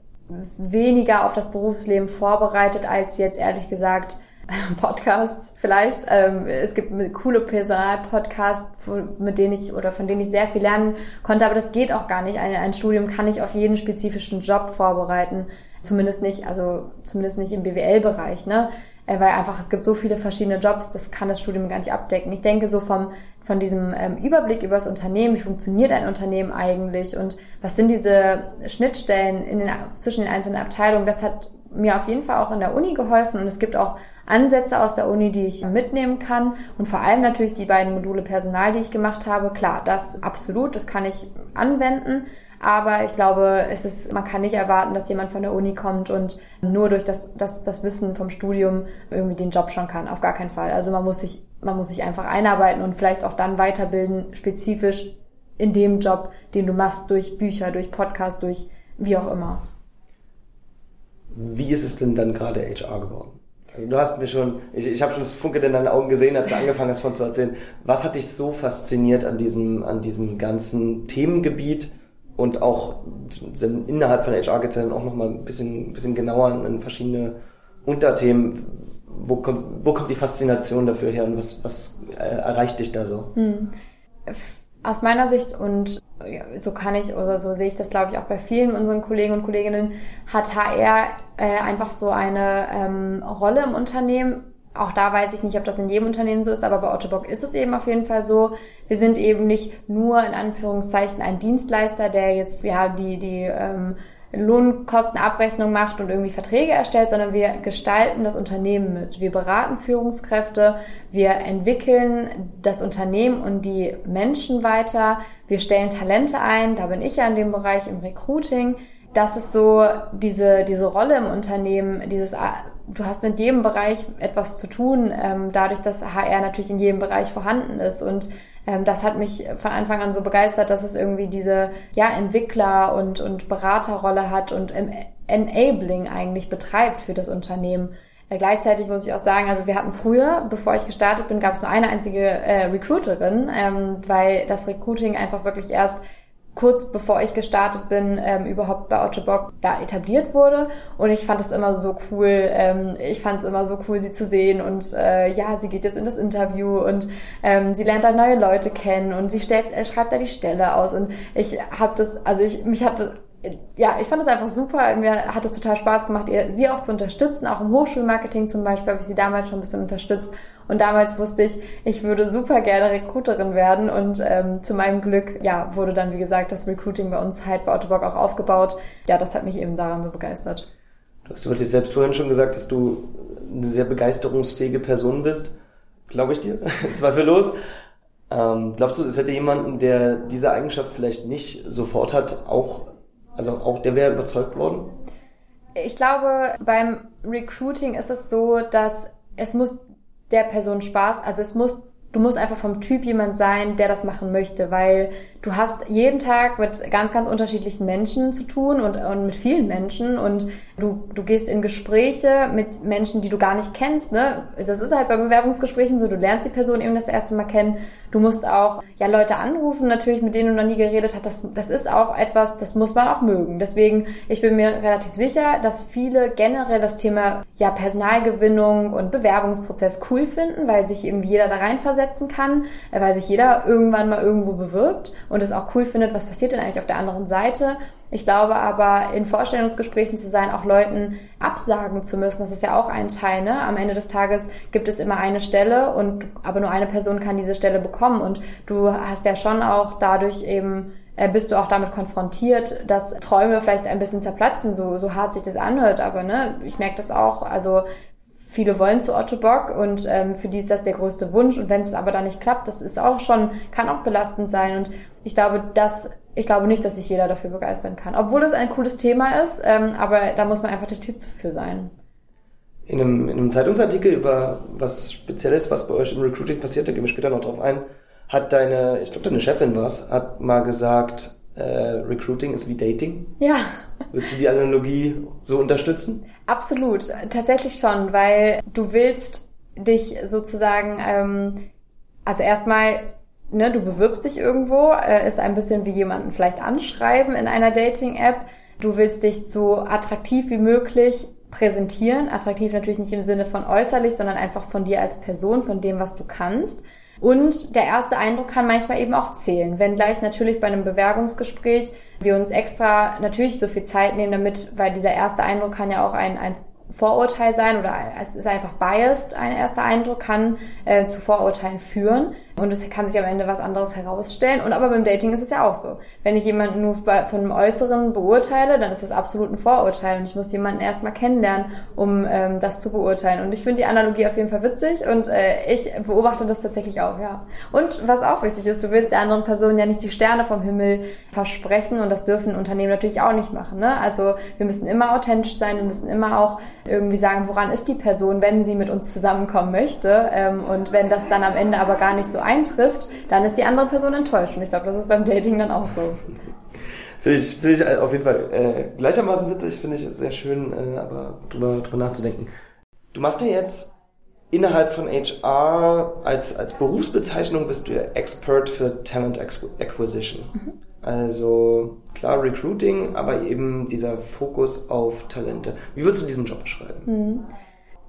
weniger auf das Berufsleben vorbereitet als jetzt ehrlich gesagt Podcasts vielleicht. Ähm, es gibt coole Personalpodcasts, mit denen ich oder von denen ich sehr viel lernen konnte, aber das geht auch gar nicht. Ein, ein Studium kann ich auf jeden spezifischen Job vorbereiten. Zumindest nicht, also zumindest nicht im BWL-Bereich, ne? Äh, weil einfach es gibt so viele verschiedene Jobs, das kann das Studium gar nicht abdecken. Ich denke so vom von diesem ähm, Überblick über das Unternehmen, wie funktioniert ein Unternehmen eigentlich und was sind diese Schnittstellen in den, zwischen den einzelnen Abteilungen, das hat mir auf jeden Fall auch in der Uni geholfen und es gibt auch Ansätze aus der Uni, die ich mitnehmen kann und vor allem natürlich die beiden Module Personal, die ich gemacht habe. Klar, das absolut, das kann ich anwenden. Aber ich glaube, es ist, man kann nicht erwarten, dass jemand von der Uni kommt und nur durch das, das, das Wissen vom Studium irgendwie den Job schon kann. Auf gar keinen Fall. Also man muss sich, man muss sich einfach einarbeiten und vielleicht auch dann weiterbilden, spezifisch in dem Job, den du machst, durch Bücher, durch Podcast, durch wie auch immer. Wie ist es denn dann gerade HR geworden? Also du hast mir schon, ich, ich habe schon das Funke in deinen Augen gesehen, als du angefangen hast von zu erzählen. Was hat dich so fasziniert an diesem, an diesem ganzen Themengebiet? Und auch innerhalb von HR geht es dann auch nochmal ein bisschen, bisschen genauer in verschiedene Unterthemen. Wo kommt, wo kommt die Faszination dafür her und was, was äh, erreicht dich da so? Hm. Aus meiner Sicht und ja, so kann ich oder so sehe ich das glaube ich auch bei vielen unseren Kollegen und Kolleginnen, hat HR äh, einfach so eine ähm, Rolle im Unternehmen, auch da weiß ich nicht, ob das in jedem Unternehmen so ist, aber bei Ottobock ist es eben auf jeden Fall so. Wir sind eben nicht nur in Anführungszeichen ein Dienstleister, der jetzt ja die die ähm, Lohnkostenabrechnung macht und irgendwie Verträge erstellt, sondern wir gestalten das Unternehmen mit. Wir beraten Führungskräfte, wir entwickeln das Unternehmen und die Menschen weiter, wir stellen Talente ein, da bin ich ja in dem Bereich im Recruiting. Das ist so diese, diese Rolle im Unternehmen, dieses, du hast in jedem Bereich etwas zu tun, ähm, dadurch, dass HR natürlich in jedem Bereich vorhanden ist und ähm, das hat mich von Anfang an so begeistert, dass es irgendwie diese ja, Entwickler- und, und Beraterrolle hat und Enabling eigentlich betreibt für das Unternehmen. Äh, gleichzeitig muss ich auch sagen, also wir hatten früher, bevor ich gestartet bin, gab es nur eine einzige äh, Recruiterin, ähm, weil das Recruiting einfach wirklich erst kurz bevor ich gestartet bin, ähm, überhaupt bei Otto Bock ja, etabliert wurde. Und ich fand es immer so cool, ähm, ich fand es immer so cool, sie zu sehen. Und äh, ja, sie geht jetzt in das Interview und ähm, sie lernt da neue Leute kennen und sie stellt, äh, schreibt da die Stelle aus. Und ich habe das, also ich mich hatte ja, ich fand es einfach super. Mir hat es total Spaß gemacht, ihr, sie auch zu unterstützen. Auch im Hochschulmarketing zum Beispiel habe ich sie damals schon ein bisschen unterstützt. Und damals wusste ich, ich würde super gerne Recruiterin werden. Und ähm, zu meinem Glück, ja, wurde dann, wie gesagt, das Recruiting bei uns halt bei Autobock auch aufgebaut. Ja, das hat mich eben daran so begeistert. Du hast wirklich selbst vorhin schon gesagt, dass du eine sehr begeisterungsfähige Person bist. Glaube ich dir, zweifellos. Ähm, glaubst du, es hätte jemanden, der diese Eigenschaft vielleicht nicht sofort hat, auch also auch der wäre überzeugt worden? Ich glaube, beim Recruiting ist es so, dass es muss der Person Spaß, also es muss du musst einfach vom Typ jemand sein, der das machen möchte, weil du hast jeden Tag mit ganz, ganz unterschiedlichen Menschen zu tun und, und mit vielen Menschen und du, du gehst in Gespräche mit Menschen, die du gar nicht kennst. Ne? Das ist halt bei Bewerbungsgesprächen so, du lernst die Person eben das erste Mal kennen. Du musst auch ja Leute anrufen, natürlich, mit denen du noch nie geredet hast. Das, das ist auch etwas, das muss man auch mögen. Deswegen, ich bin mir relativ sicher, dass viele generell das Thema ja Personalgewinnung und Bewerbungsprozess cool finden, weil sich irgendwie jeder da reinversetzt setzen kann, äh, weil sich jeder irgendwann mal irgendwo bewirbt und es auch cool findet, was passiert denn eigentlich auf der anderen Seite. Ich glaube aber, in Vorstellungsgesprächen zu sein, auch Leuten absagen zu müssen, das ist ja auch ein Teil. Ne? Am Ende des Tages gibt es immer eine Stelle und aber nur eine Person kann diese Stelle bekommen und du hast ja schon auch dadurch eben äh, bist du auch damit konfrontiert, dass Träume vielleicht ein bisschen zerplatzen, so, so hart sich das anhört. Aber ne, ich merke das auch. Also viele wollen zu Otto Bock und ähm, für die ist das der größte Wunsch. Und wenn es aber dann nicht klappt, das ist auch schon, kann auch belastend sein. Und ich glaube, das, ich glaube nicht, dass sich jeder dafür begeistern kann. Obwohl es ein cooles Thema ist, ähm, aber da muss man einfach der Typ für sein. In einem, in einem Zeitungsartikel über was Spezielles, was bei euch im Recruiting passiert, da gehen wir später noch drauf ein, hat deine, ich glaube deine Chefin was, hat mal gesagt, äh, Recruiting ist wie Dating. Ja. Willst du die Analogie so unterstützen? Absolut, tatsächlich schon, weil du willst dich sozusagen, ähm, also erstmal, ne, du bewirbst dich irgendwo, äh, ist ein bisschen wie jemanden vielleicht anschreiben in einer Dating-App. Du willst dich so attraktiv wie möglich präsentieren. Attraktiv natürlich nicht im Sinne von äußerlich, sondern einfach von dir als Person, von dem, was du kannst. Und der erste Eindruck kann manchmal eben auch zählen. Wenn gleich natürlich bei einem Bewerbungsgespräch wir uns extra natürlich so viel Zeit nehmen damit, weil dieser erste Eindruck kann ja auch ein, ein Vorurteil sein oder es ist einfach biased, ein erster Eindruck kann äh, zu Vorurteilen führen und es kann sich am Ende was anderes herausstellen. Und aber beim Dating ist es ja auch so. Wenn ich jemanden nur von einem Äußeren beurteile, dann ist das absolut ein Vorurteil und ich muss jemanden erstmal kennenlernen, um ähm, das zu beurteilen. Und ich finde die Analogie auf jeden Fall witzig und äh, ich beobachte das tatsächlich auch, ja. Und was auch wichtig ist, du willst der anderen Person ja nicht die Sterne vom Himmel versprechen und das dürfen Unternehmen natürlich auch nicht machen. Ne? Also wir müssen immer authentisch sein, wir müssen immer auch irgendwie sagen, woran ist die Person, wenn sie mit uns zusammenkommen möchte. Ähm, und wenn das dann am Ende aber gar nicht so eintrifft, dann ist die andere Person enttäuscht. Und ich glaube, das ist beim Dating dann auch so. Finde ich, find ich auf jeden Fall äh, gleichermaßen witzig, finde ich sehr schön, äh, aber drüber, drüber nachzudenken. Du machst ja jetzt innerhalb von HR als, als Berufsbezeichnung bist du ja Expert für Talent Acquisition. Mhm. Also klar Recruiting, aber eben dieser Fokus auf Talente. Wie würdest du diesen Job beschreiben? Mhm.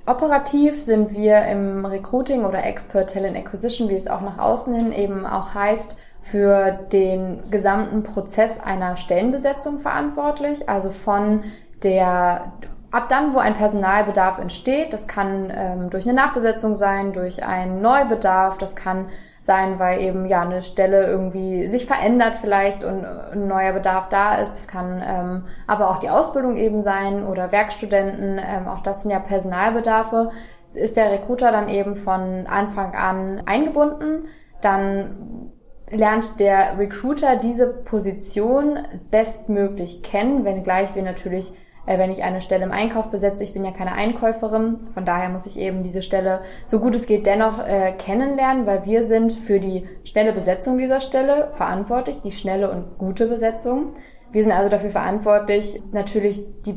Operativ sind wir im Recruiting oder Expert Talent Acquisition, wie es auch nach außen hin eben auch heißt, für den gesamten Prozess einer Stellenbesetzung verantwortlich. Also von der ab dann, wo ein Personalbedarf entsteht, das kann ähm, durch eine Nachbesetzung sein, durch einen Neubedarf, das kann sein, weil eben ja eine Stelle irgendwie sich verändert vielleicht und ein neuer Bedarf da ist. Das kann ähm, aber auch die Ausbildung eben sein oder Werkstudenten. Ähm, auch das sind ja Personalbedarfe. Ist der Recruiter dann eben von Anfang an eingebunden, dann lernt der Recruiter diese Position bestmöglich kennen, wenngleich wir natürlich wenn ich eine Stelle im Einkauf besetze. Ich bin ja keine Einkäuferin, von daher muss ich eben diese Stelle so gut es geht dennoch äh, kennenlernen, weil wir sind für die schnelle Besetzung dieser Stelle verantwortlich, die schnelle und gute Besetzung. Wir sind also dafür verantwortlich, natürlich die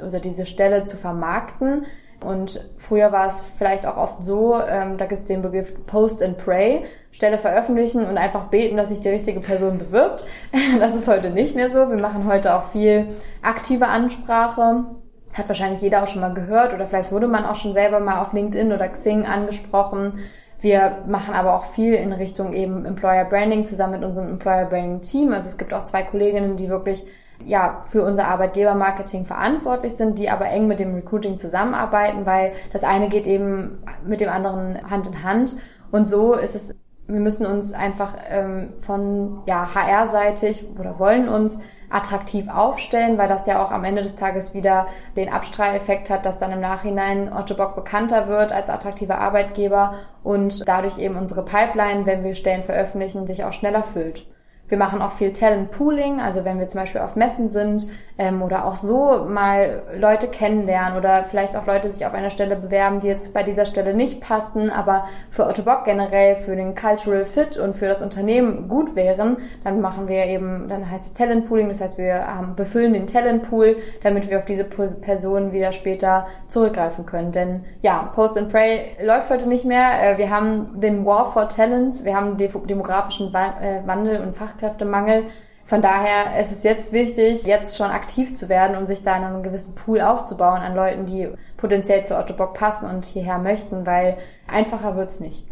also diese Stelle zu vermarkten und früher war es vielleicht auch oft so, ähm, da gibt es den Begriff Post and Pray, Stelle veröffentlichen und einfach beten, dass sich die richtige Person bewirbt. Das ist heute nicht mehr so. Wir machen heute auch viel aktive Ansprache. Hat wahrscheinlich jeder auch schon mal gehört oder vielleicht wurde man auch schon selber mal auf LinkedIn oder Xing angesprochen. Wir machen aber auch viel in Richtung eben Employer Branding zusammen mit unserem Employer Branding Team. Also es gibt auch zwei Kolleginnen, die wirklich ja, für unser Arbeitgebermarketing verantwortlich sind, die aber eng mit dem Recruiting zusammenarbeiten, weil das eine geht eben mit dem anderen Hand in Hand. Und so ist es, wir müssen uns einfach ähm, von ja, HR-seitig oder wollen uns attraktiv aufstellen, weil das ja auch am Ende des Tages wieder den Abstrahleffekt hat, dass dann im Nachhinein Otto Bock bekannter wird als attraktiver Arbeitgeber und dadurch eben unsere Pipeline, wenn wir Stellen veröffentlichen, sich auch schneller füllt. Wir machen auch viel Talent Pooling, also wenn wir zum Beispiel auf Messen sind ähm, oder auch so mal Leute kennenlernen oder vielleicht auch Leute sich auf einer Stelle bewerben, die jetzt bei dieser Stelle nicht passen, aber für Otto Bock generell für den Cultural Fit und für das Unternehmen gut wären, dann machen wir eben, dann heißt es Talent Pooling, das heißt wir ähm, befüllen den Talent Pool, damit wir auf diese Personen wieder später zurückgreifen können. Denn ja, Post and Pray läuft heute nicht mehr. Äh, wir haben den War for Talents, wir haben demografischen äh, Wandel und Fach Fachkräftemangel. Von daher ist es jetzt wichtig, jetzt schon aktiv zu werden und sich da einen gewissen Pool aufzubauen an Leuten, die potenziell zu Otto Bock passen und hierher möchten, weil einfacher wird's nicht.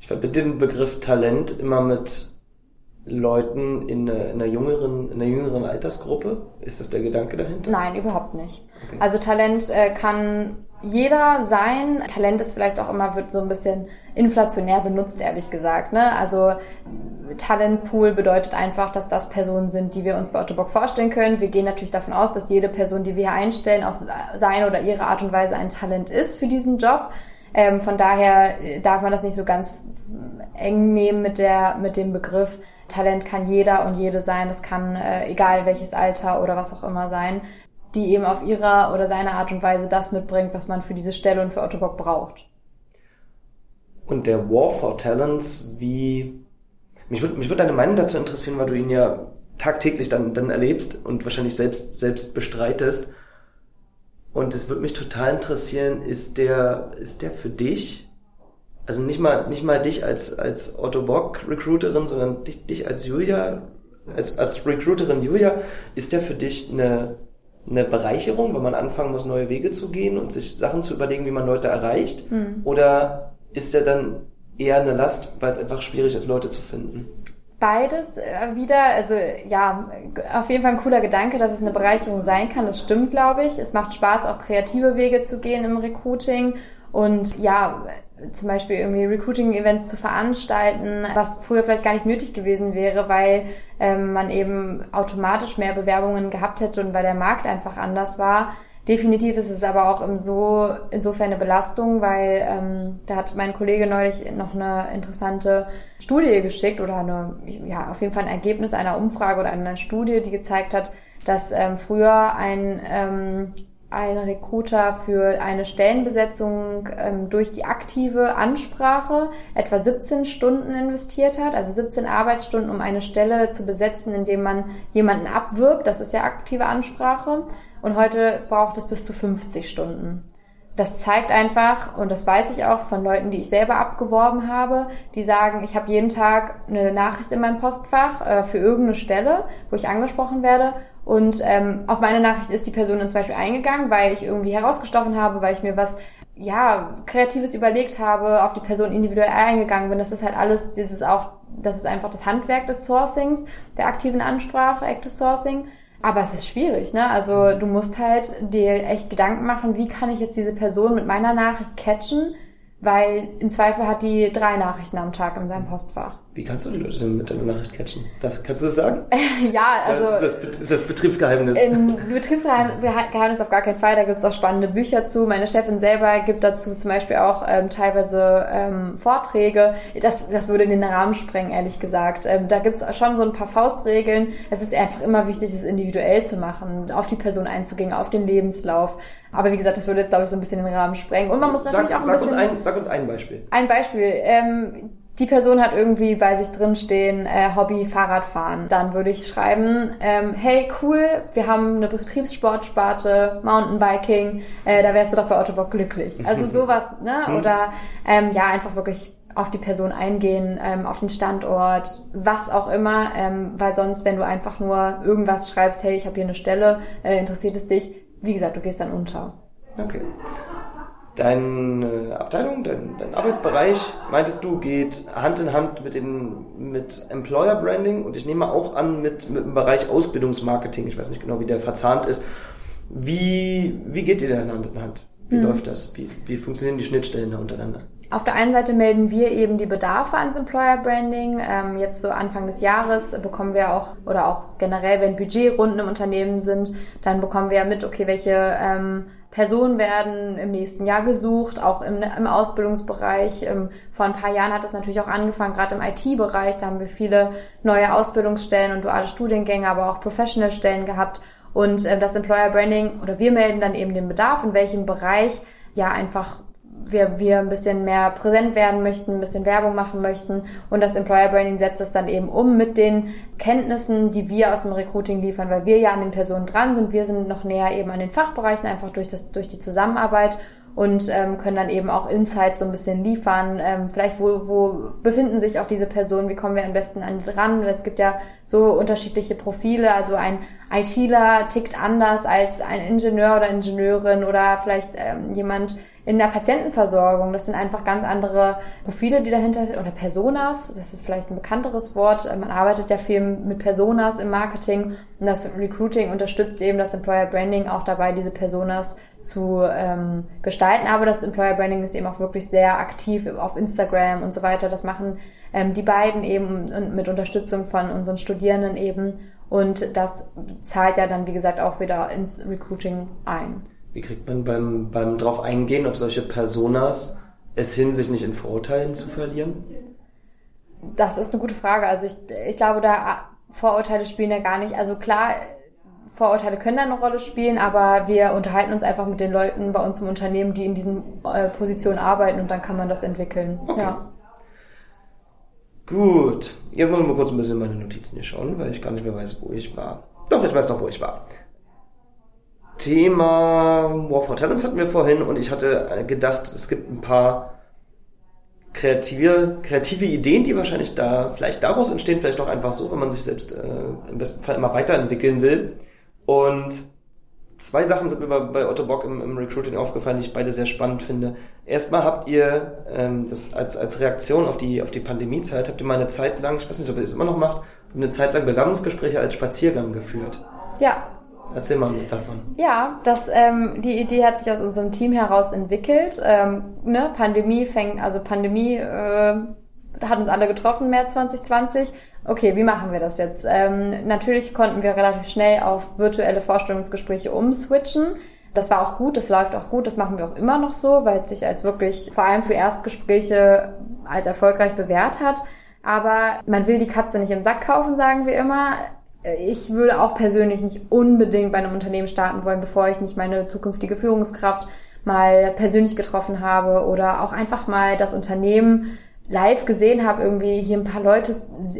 Ich verbinde den Begriff Talent immer mit Leuten in einer, in einer, jüngeren, in einer jüngeren Altersgruppe. Ist das der Gedanke dahinter? Nein, überhaupt nicht. Okay. Also Talent äh, kann jeder sein. Talent ist vielleicht auch immer, wird so ein bisschen inflationär benutzt, ehrlich gesagt. Ne? Also Talentpool bedeutet einfach, dass das Personen sind, die wir uns bei Ottobock vorstellen können. Wir gehen natürlich davon aus, dass jede Person, die wir hier einstellen, auf seine oder ihre Art und Weise ein Talent ist für diesen Job. Ähm, von daher äh, darf man das nicht so ganz eng nehmen mit der mit dem Begriff. Talent kann jeder und jede sein. Das kann äh, egal welches Alter oder was auch immer sein die eben auf ihrer oder seine Art und Weise das mitbringt, was man für diese Stelle und für Ottobock braucht. Und der War for Talents, wie, mich würde mich würd deine Meinung dazu interessieren, weil du ihn ja tagtäglich dann, dann erlebst und wahrscheinlich selbst, selbst bestreitest. Und es würde mich total interessieren, ist der, ist der für dich, also nicht mal, nicht mal dich als, als Otto Bock Recruiterin, sondern dich, dich als Julia, als, als Recruiterin Julia, ist der für dich eine, eine Bereicherung, wenn man anfangen muss, neue Wege zu gehen und sich Sachen zu überlegen, wie man Leute erreicht? Mhm. Oder ist der dann eher eine Last, weil es einfach schwierig ist, Leute zu finden? Beides äh, wieder, also ja, auf jeden Fall ein cooler Gedanke, dass es eine Bereicherung sein kann. Das stimmt, glaube ich. Es macht Spaß, auch kreative Wege zu gehen im Recruiting. Und ja, zum Beispiel irgendwie Recruiting-Events zu veranstalten, was früher vielleicht gar nicht nötig gewesen wäre, weil ähm, man eben automatisch mehr Bewerbungen gehabt hätte und weil der Markt einfach anders war. Definitiv ist es aber auch so, insofern eine Belastung, weil ähm, da hat mein Kollege neulich noch eine interessante Studie geschickt oder eine, ja, auf jeden Fall ein Ergebnis einer Umfrage oder einer Studie, die gezeigt hat, dass ähm, früher ein ähm, ein Recruiter für eine Stellenbesetzung ähm, durch die aktive Ansprache etwa 17 Stunden investiert hat, also 17 Arbeitsstunden, um eine Stelle zu besetzen, indem man jemanden abwirbt. Das ist ja aktive Ansprache. Und heute braucht es bis zu 50 Stunden. Das zeigt einfach, und das weiß ich auch von Leuten, die ich selber abgeworben habe, die sagen, ich habe jeden Tag eine Nachricht in meinem Postfach äh, für irgendeine Stelle, wo ich angesprochen werde und ähm, auf meine Nachricht ist die Person dann zum Beispiel eingegangen, weil ich irgendwie herausgestochen habe, weil ich mir was ja Kreatives überlegt habe, auf die Person individuell eingegangen bin. Das ist halt alles, dieses auch, das ist einfach das Handwerk des Sourcings, der aktiven Ansprache, Active Sourcing. Aber es ist schwierig, ne? Also du musst halt dir echt Gedanken machen, wie kann ich jetzt diese Person mit meiner Nachricht catchen, weil im Zweifel hat die drei Nachrichten am Tag in seinem Postfach. Wie kannst du die Leute denn mit deiner Nachricht catchen? Das, kannst du das sagen? ja, also. Das ist, das, ist das Betriebsgeheimnis? In Betriebsgeheimnis auf gar keinen Fall. Da gibt's auch spannende Bücher zu. Meine Chefin selber gibt dazu zum Beispiel auch ähm, teilweise ähm, Vorträge. Das, das würde in den Rahmen sprengen, ehrlich gesagt. Ähm, da gibt's schon so ein paar Faustregeln. Es ist einfach immer wichtig, es individuell zu machen, auf die Person einzugehen, auf den Lebenslauf. Aber wie gesagt, das würde jetzt, glaube ich, so ein bisschen den Rahmen sprengen. Und man muss natürlich sag, auch ein sag bisschen... Uns ein, sag uns ein Beispiel. Ein Beispiel. Ähm, die Person hat irgendwie bei sich drin stehen, äh, Hobby Fahrradfahren. Dann würde ich schreiben, ähm, hey cool, wir haben eine Betriebssportsparte, Mountainbiking, äh, da wärst du doch bei Ottobock glücklich. Also sowas, ne? Hm. Oder ähm, ja, einfach wirklich auf die Person eingehen, ähm, auf den Standort, was auch immer, ähm, weil sonst, wenn du einfach nur irgendwas schreibst, hey, ich habe hier eine Stelle, äh, interessiert es dich, wie gesagt, du gehst dann unter. Okay. Deine Abteilung, dein, dein Arbeitsbereich, meintest du, geht Hand in Hand mit, den, mit Employer Branding und ich nehme auch an mit, mit dem Bereich Ausbildungsmarketing. Ich weiß nicht genau, wie der verzahnt ist. Wie, wie geht ihr denn Hand in Hand? Wie Mhm. läuft das? Wie, wie funktionieren die Schnittstellen da untereinander? Auf der einen Seite melden wir eben die Bedarfe ans Employer Branding. Ähm, jetzt so Anfang des Jahres bekommen wir auch, oder auch generell, wenn Budgetrunden im Unternehmen sind, dann bekommen wir ja mit, okay, welche ähm, Personen werden im nächsten Jahr gesucht, auch im, im Ausbildungsbereich. Ähm, vor ein paar Jahren hat es natürlich auch angefangen, gerade im IT-Bereich, da haben wir viele neue Ausbildungsstellen und duale Studiengänge, aber auch Professional-Stellen gehabt. Und äh, das Employer Branding, oder wir melden dann eben den Bedarf, in welchem Bereich ja einfach wir, wir ein bisschen mehr präsent werden möchten, ein bisschen Werbung machen möchten. Und das Employer Branding setzt es dann eben um mit den Kenntnissen, die wir aus dem Recruiting liefern, weil wir ja an den Personen dran sind. Wir sind noch näher eben an den Fachbereichen, einfach durch, das, durch die Zusammenarbeit und ähm, können dann eben auch Insights so ein bisschen liefern. Ähm, vielleicht, wo, wo befinden sich auch diese Personen, wie kommen wir am besten an die dran? Es gibt ja so unterschiedliche Profile. Also ein ITler tickt anders als ein Ingenieur oder Ingenieurin oder vielleicht ähm, jemand in der Patientenversorgung. Das sind einfach ganz andere Profile, die dahinter oder Personas. Das ist vielleicht ein bekannteres Wort. Man arbeitet ja viel mit Personas im Marketing und das Recruiting unterstützt eben das Employer Branding auch dabei, diese Personas zu ähm, gestalten. Aber das Employer Branding ist eben auch wirklich sehr aktiv auf Instagram und so weiter. Das machen ähm, die beiden eben mit Unterstützung von unseren Studierenden eben. Und das zahlt ja dann, wie gesagt, auch wieder ins Recruiting ein. Wie kriegt man beim, beim drauf eingehen auf solche Personas es hin, sich nicht in Vorurteilen zu verlieren? Das ist eine gute Frage. Also ich, ich glaube, da Vorurteile spielen ja gar nicht. Also klar, Vorurteile können da eine Rolle spielen, aber wir unterhalten uns einfach mit den Leuten bei uns im Unternehmen, die in diesen äh, Positionen arbeiten und dann kann man das entwickeln. Okay. Ja. Gut, jetzt muss ich mal kurz ein bisschen meine Notizen hier schauen, weil ich gar nicht mehr weiß, wo ich war. Doch, ich weiß noch, wo ich war. Thema War for Talents hatten wir vorhin und ich hatte gedacht, es gibt ein paar kreative, kreative Ideen, die wahrscheinlich da vielleicht daraus entstehen, vielleicht auch einfach so, wenn man sich selbst äh, im besten Fall immer weiterentwickeln will. Und zwei Sachen sind mir bei, bei Otto Bock im, im Recruiting aufgefallen, die ich beide sehr spannend finde. Erstmal habt ihr ähm, das als, als Reaktion auf die, auf die Pandemiezeit, habt ihr mal eine Zeit lang, ich weiß nicht, ob ihr das immer noch macht, eine Zeit lang Bewerbungsgespräche als Spaziergang geführt. Ja, Erzähl mal davon. Ja, das, ähm, die Idee hat sich aus unserem Team heraus entwickelt. Ähm, ne, Pandemie fängt, also Pandemie äh, hat uns alle getroffen, März 2020. Okay, wie machen wir das jetzt? Ähm, natürlich konnten wir relativ schnell auf virtuelle Vorstellungsgespräche umswitchen. Das war auch gut, das läuft auch gut, das machen wir auch immer noch so, weil es sich als wirklich vor allem für Erstgespräche als erfolgreich bewährt hat. Aber man will die Katze nicht im Sack kaufen, sagen wir immer ich würde auch persönlich nicht unbedingt bei einem Unternehmen starten wollen, bevor ich nicht meine zukünftige Führungskraft mal persönlich getroffen habe oder auch einfach mal das Unternehmen live gesehen habe, irgendwie hier ein paar Leute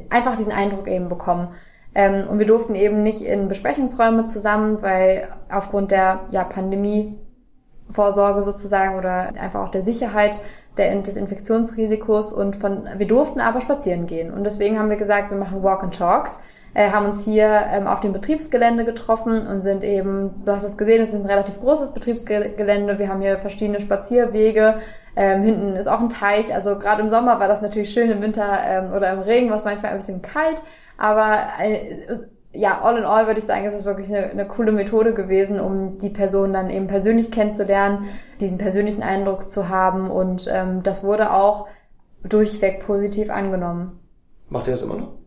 einfach diesen Eindruck eben bekommen. Ähm, und wir durften eben nicht in Besprechungsräume zusammen, weil aufgrund der ja, Pandemie-Vorsorge sozusagen oder einfach auch der Sicherheit der, des Infektionsrisikos und von, wir durften aber spazieren gehen. Und deswegen haben wir gesagt, wir machen Walk and Talks äh, haben uns hier ähm, auf dem Betriebsgelände getroffen und sind eben, du hast es gesehen, es ist ein relativ großes Betriebsgelände. Wir haben hier verschiedene Spazierwege. Ähm, hinten ist auch ein Teich. Also gerade im Sommer war das natürlich schön, im Winter ähm, oder im Regen war es manchmal ein bisschen kalt. Aber äh, ja, all in all würde ich sagen, ist es wirklich eine, eine coole Methode gewesen, um die Person dann eben persönlich kennenzulernen, diesen persönlichen Eindruck zu haben und ähm, das wurde auch durchweg positiv angenommen. Macht ihr das immer noch?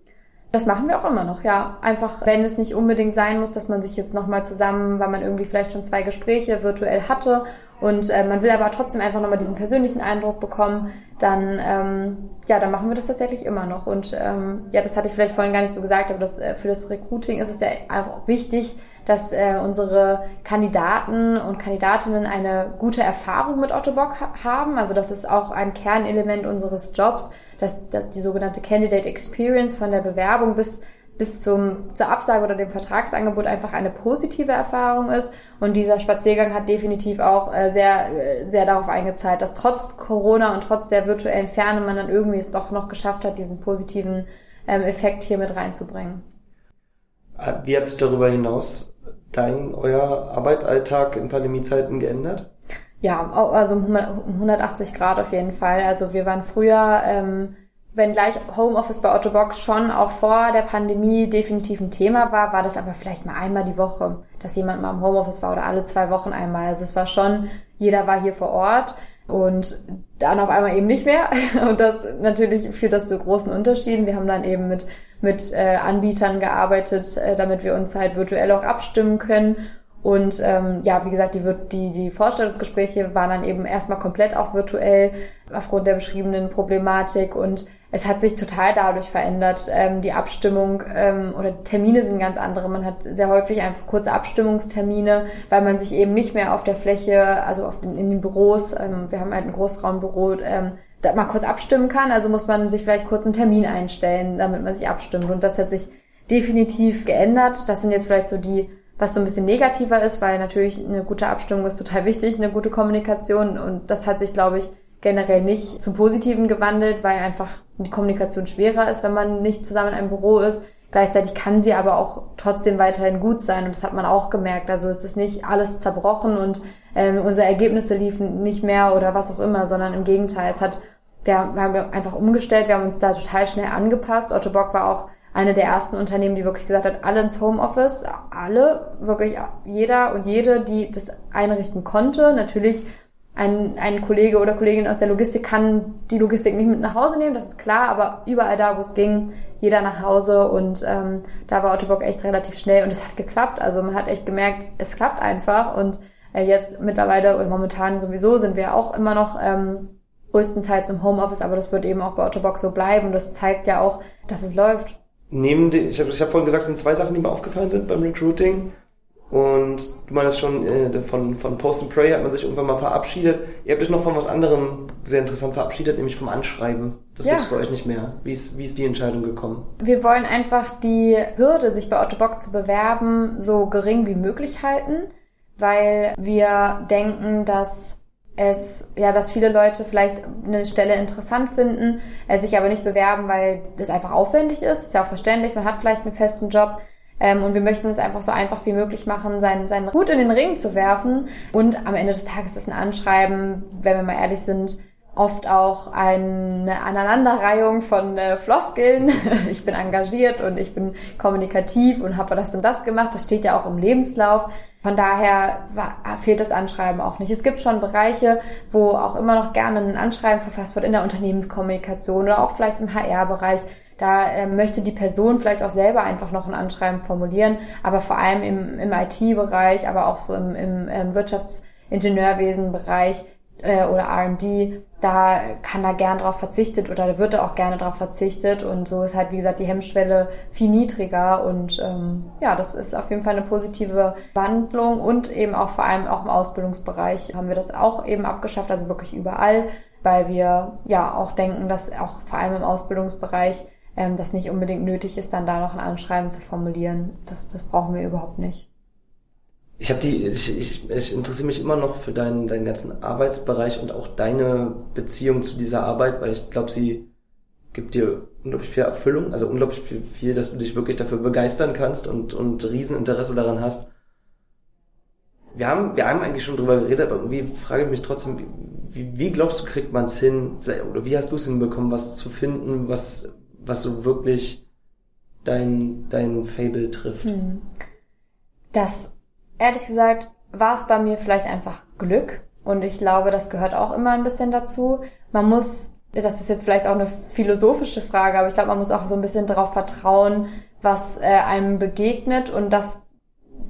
Das machen wir auch immer noch, ja. Einfach, wenn es nicht unbedingt sein muss, dass man sich jetzt nochmal zusammen, weil man irgendwie vielleicht schon zwei Gespräche virtuell hatte und äh, man will aber trotzdem einfach nochmal diesen persönlichen Eindruck bekommen, dann, ähm, ja, dann machen wir das tatsächlich immer noch. Und ähm, ja, das hatte ich vielleicht vorhin gar nicht so gesagt, aber das, äh, für das Recruiting ist es ja einfach wichtig, dass äh, unsere Kandidaten und Kandidatinnen eine gute Erfahrung mit Otto Bock ha haben. Also das ist auch ein Kernelement unseres Jobs, dass, dass die sogenannte Candidate Experience von der Bewerbung bis bis zum, zur Absage oder dem Vertragsangebot einfach eine positive Erfahrung ist. Und dieser Spaziergang hat definitiv auch äh, sehr, äh, sehr darauf eingezahlt, dass trotz Corona und trotz der virtuellen Ferne man dann irgendwie es doch noch geschafft hat, diesen positiven ähm, Effekt hier mit reinzubringen. Wie hat sich darüber hinaus dein, euer Arbeitsalltag in Pandemiezeiten geändert? Ja, also um 180 Grad auf jeden Fall. Also wir waren früher, ähm, wenn gleich Homeoffice bei Otto Box schon auch vor der Pandemie definitiv ein Thema war, war das aber vielleicht mal einmal die Woche, dass jemand mal im Homeoffice war oder alle zwei Wochen einmal. Also es war schon, jeder war hier vor Ort und dann auf einmal eben nicht mehr. Und das natürlich führt das zu großen Unterschieden. Wir haben dann eben mit mit äh, Anbietern gearbeitet, äh, damit wir uns halt virtuell auch abstimmen können. Und ähm, ja, wie gesagt, die, die, die Vorstellungsgespräche waren dann eben erstmal komplett auch virtuell aufgrund der beschriebenen Problematik und es hat sich total dadurch verändert. Ähm, die Abstimmung ähm, oder Termine sind ganz andere. Man hat sehr häufig einfach kurze Abstimmungstermine, weil man sich eben nicht mehr auf der Fläche, also auf den, in den Büros, ähm, wir haben halt ein Großraumbüro, ähm, da mal kurz abstimmen kann. Also muss man sich vielleicht kurz einen Termin einstellen, damit man sich abstimmt. Und das hat sich definitiv geändert. Das sind jetzt vielleicht so die, was so ein bisschen negativer ist, weil natürlich eine gute Abstimmung ist total wichtig, eine gute Kommunikation. Und das hat sich, glaube ich, generell nicht zum Positiven gewandelt, weil einfach die Kommunikation schwerer ist, wenn man nicht zusammen in einem Büro ist. Gleichzeitig kann sie aber auch trotzdem weiterhin gut sein und das hat man auch gemerkt. Also es ist nicht alles zerbrochen und ähm, unsere Ergebnisse liefen nicht mehr oder was auch immer, sondern im Gegenteil. Es hat, wir haben einfach umgestellt, wir haben uns da total schnell angepasst. Otto Bock war auch eine der ersten Unternehmen, die wirklich gesagt hat, alle ins Homeoffice, alle, wirklich jeder und jede, die das einrichten konnte. Natürlich ein, ein Kollege oder Kollegin aus der Logistik kann die Logistik nicht mit nach Hause nehmen, das ist klar, aber überall da, wo es ging, jeder nach Hause und ähm, da war Ottobock echt relativ schnell und es hat geklappt. Also man hat echt gemerkt, es klappt einfach und äh, jetzt mittlerweile oder momentan sowieso sind wir auch immer noch ähm, größtenteils im Homeoffice, aber das wird eben auch bei Ottobock so bleiben und das zeigt ja auch, dass es läuft. Neben den, ich habe ich hab vorhin gesagt, es sind zwei Sachen, die mir aufgefallen sind beim Recruiting. Und du meinst schon, äh, von, von Post and Pray hat man sich irgendwann mal verabschiedet. Ihr habt euch noch von was anderem sehr interessant verabschiedet, nämlich vom Anschreiben. Das ja. gibt's bei euch nicht mehr. Wie ist, wie ist die Entscheidung gekommen? Wir wollen einfach die Hürde, sich bei Otto Bock zu bewerben, so gering wie möglich halten, weil wir denken, dass es, ja, dass viele Leute vielleicht eine Stelle interessant finden, sich aber nicht bewerben, weil das einfach aufwendig ist. Ist ja auch verständlich. Man hat vielleicht einen festen Job ähm, und wir möchten es einfach so einfach wie möglich machen, seinen, seinen Hut in den Ring zu werfen. Und am Ende des Tages ist ein Anschreiben, wenn wir mal ehrlich sind, oft auch eine Aneinanderreihung von äh, Floskeln. ich bin engagiert und ich bin kommunikativ und habe das und das gemacht. Das steht ja auch im Lebenslauf. Von daher war, fehlt das Anschreiben auch nicht. Es gibt schon Bereiche, wo auch immer noch gerne ein Anschreiben verfasst wird in der Unternehmenskommunikation oder auch vielleicht im HR-Bereich. Da äh, möchte die Person vielleicht auch selber einfach noch ein Anschreiben formulieren, aber vor allem im, im IT-Bereich, aber auch so im, im, im Wirtschaftsingenieurwesen-Bereich äh, oder R&D, da kann da gern drauf verzichtet oder da wird da auch gerne drauf verzichtet. Und so ist halt, wie gesagt, die Hemmschwelle viel niedriger. Und ähm, ja, das ist auf jeden Fall eine positive Wandlung. Und eben auch vor allem auch im Ausbildungsbereich haben wir das auch eben abgeschafft, also wirklich überall, weil wir ja auch denken, dass auch vor allem im Ausbildungsbereich ähm, das nicht unbedingt nötig ist, dann da noch ein Anschreiben zu formulieren. Das, das brauchen wir überhaupt nicht. Ich habe die, ich, ich, ich interessiere mich immer noch für deinen, deinen ganzen Arbeitsbereich und auch deine Beziehung zu dieser Arbeit, weil ich glaube, sie gibt dir unglaublich viel Erfüllung, also unglaublich viel, viel, dass du dich wirklich dafür begeistern kannst und, und Rieseninteresse daran hast. Wir haben, wir haben eigentlich schon drüber geredet, aber irgendwie frage ich mich trotzdem, wie, wie glaubst du, kriegt man es hin, vielleicht, oder wie hast du es hinbekommen, was zu finden, was, was so wirklich dein, dein Fable trifft? Hm. Das, ehrlich gesagt, war es bei mir vielleicht einfach Glück. Und ich glaube, das gehört auch immer ein bisschen dazu. Man muss, das ist jetzt vielleicht auch eine philosophische Frage, aber ich glaube, man muss auch so ein bisschen darauf vertrauen, was äh, einem begegnet und dass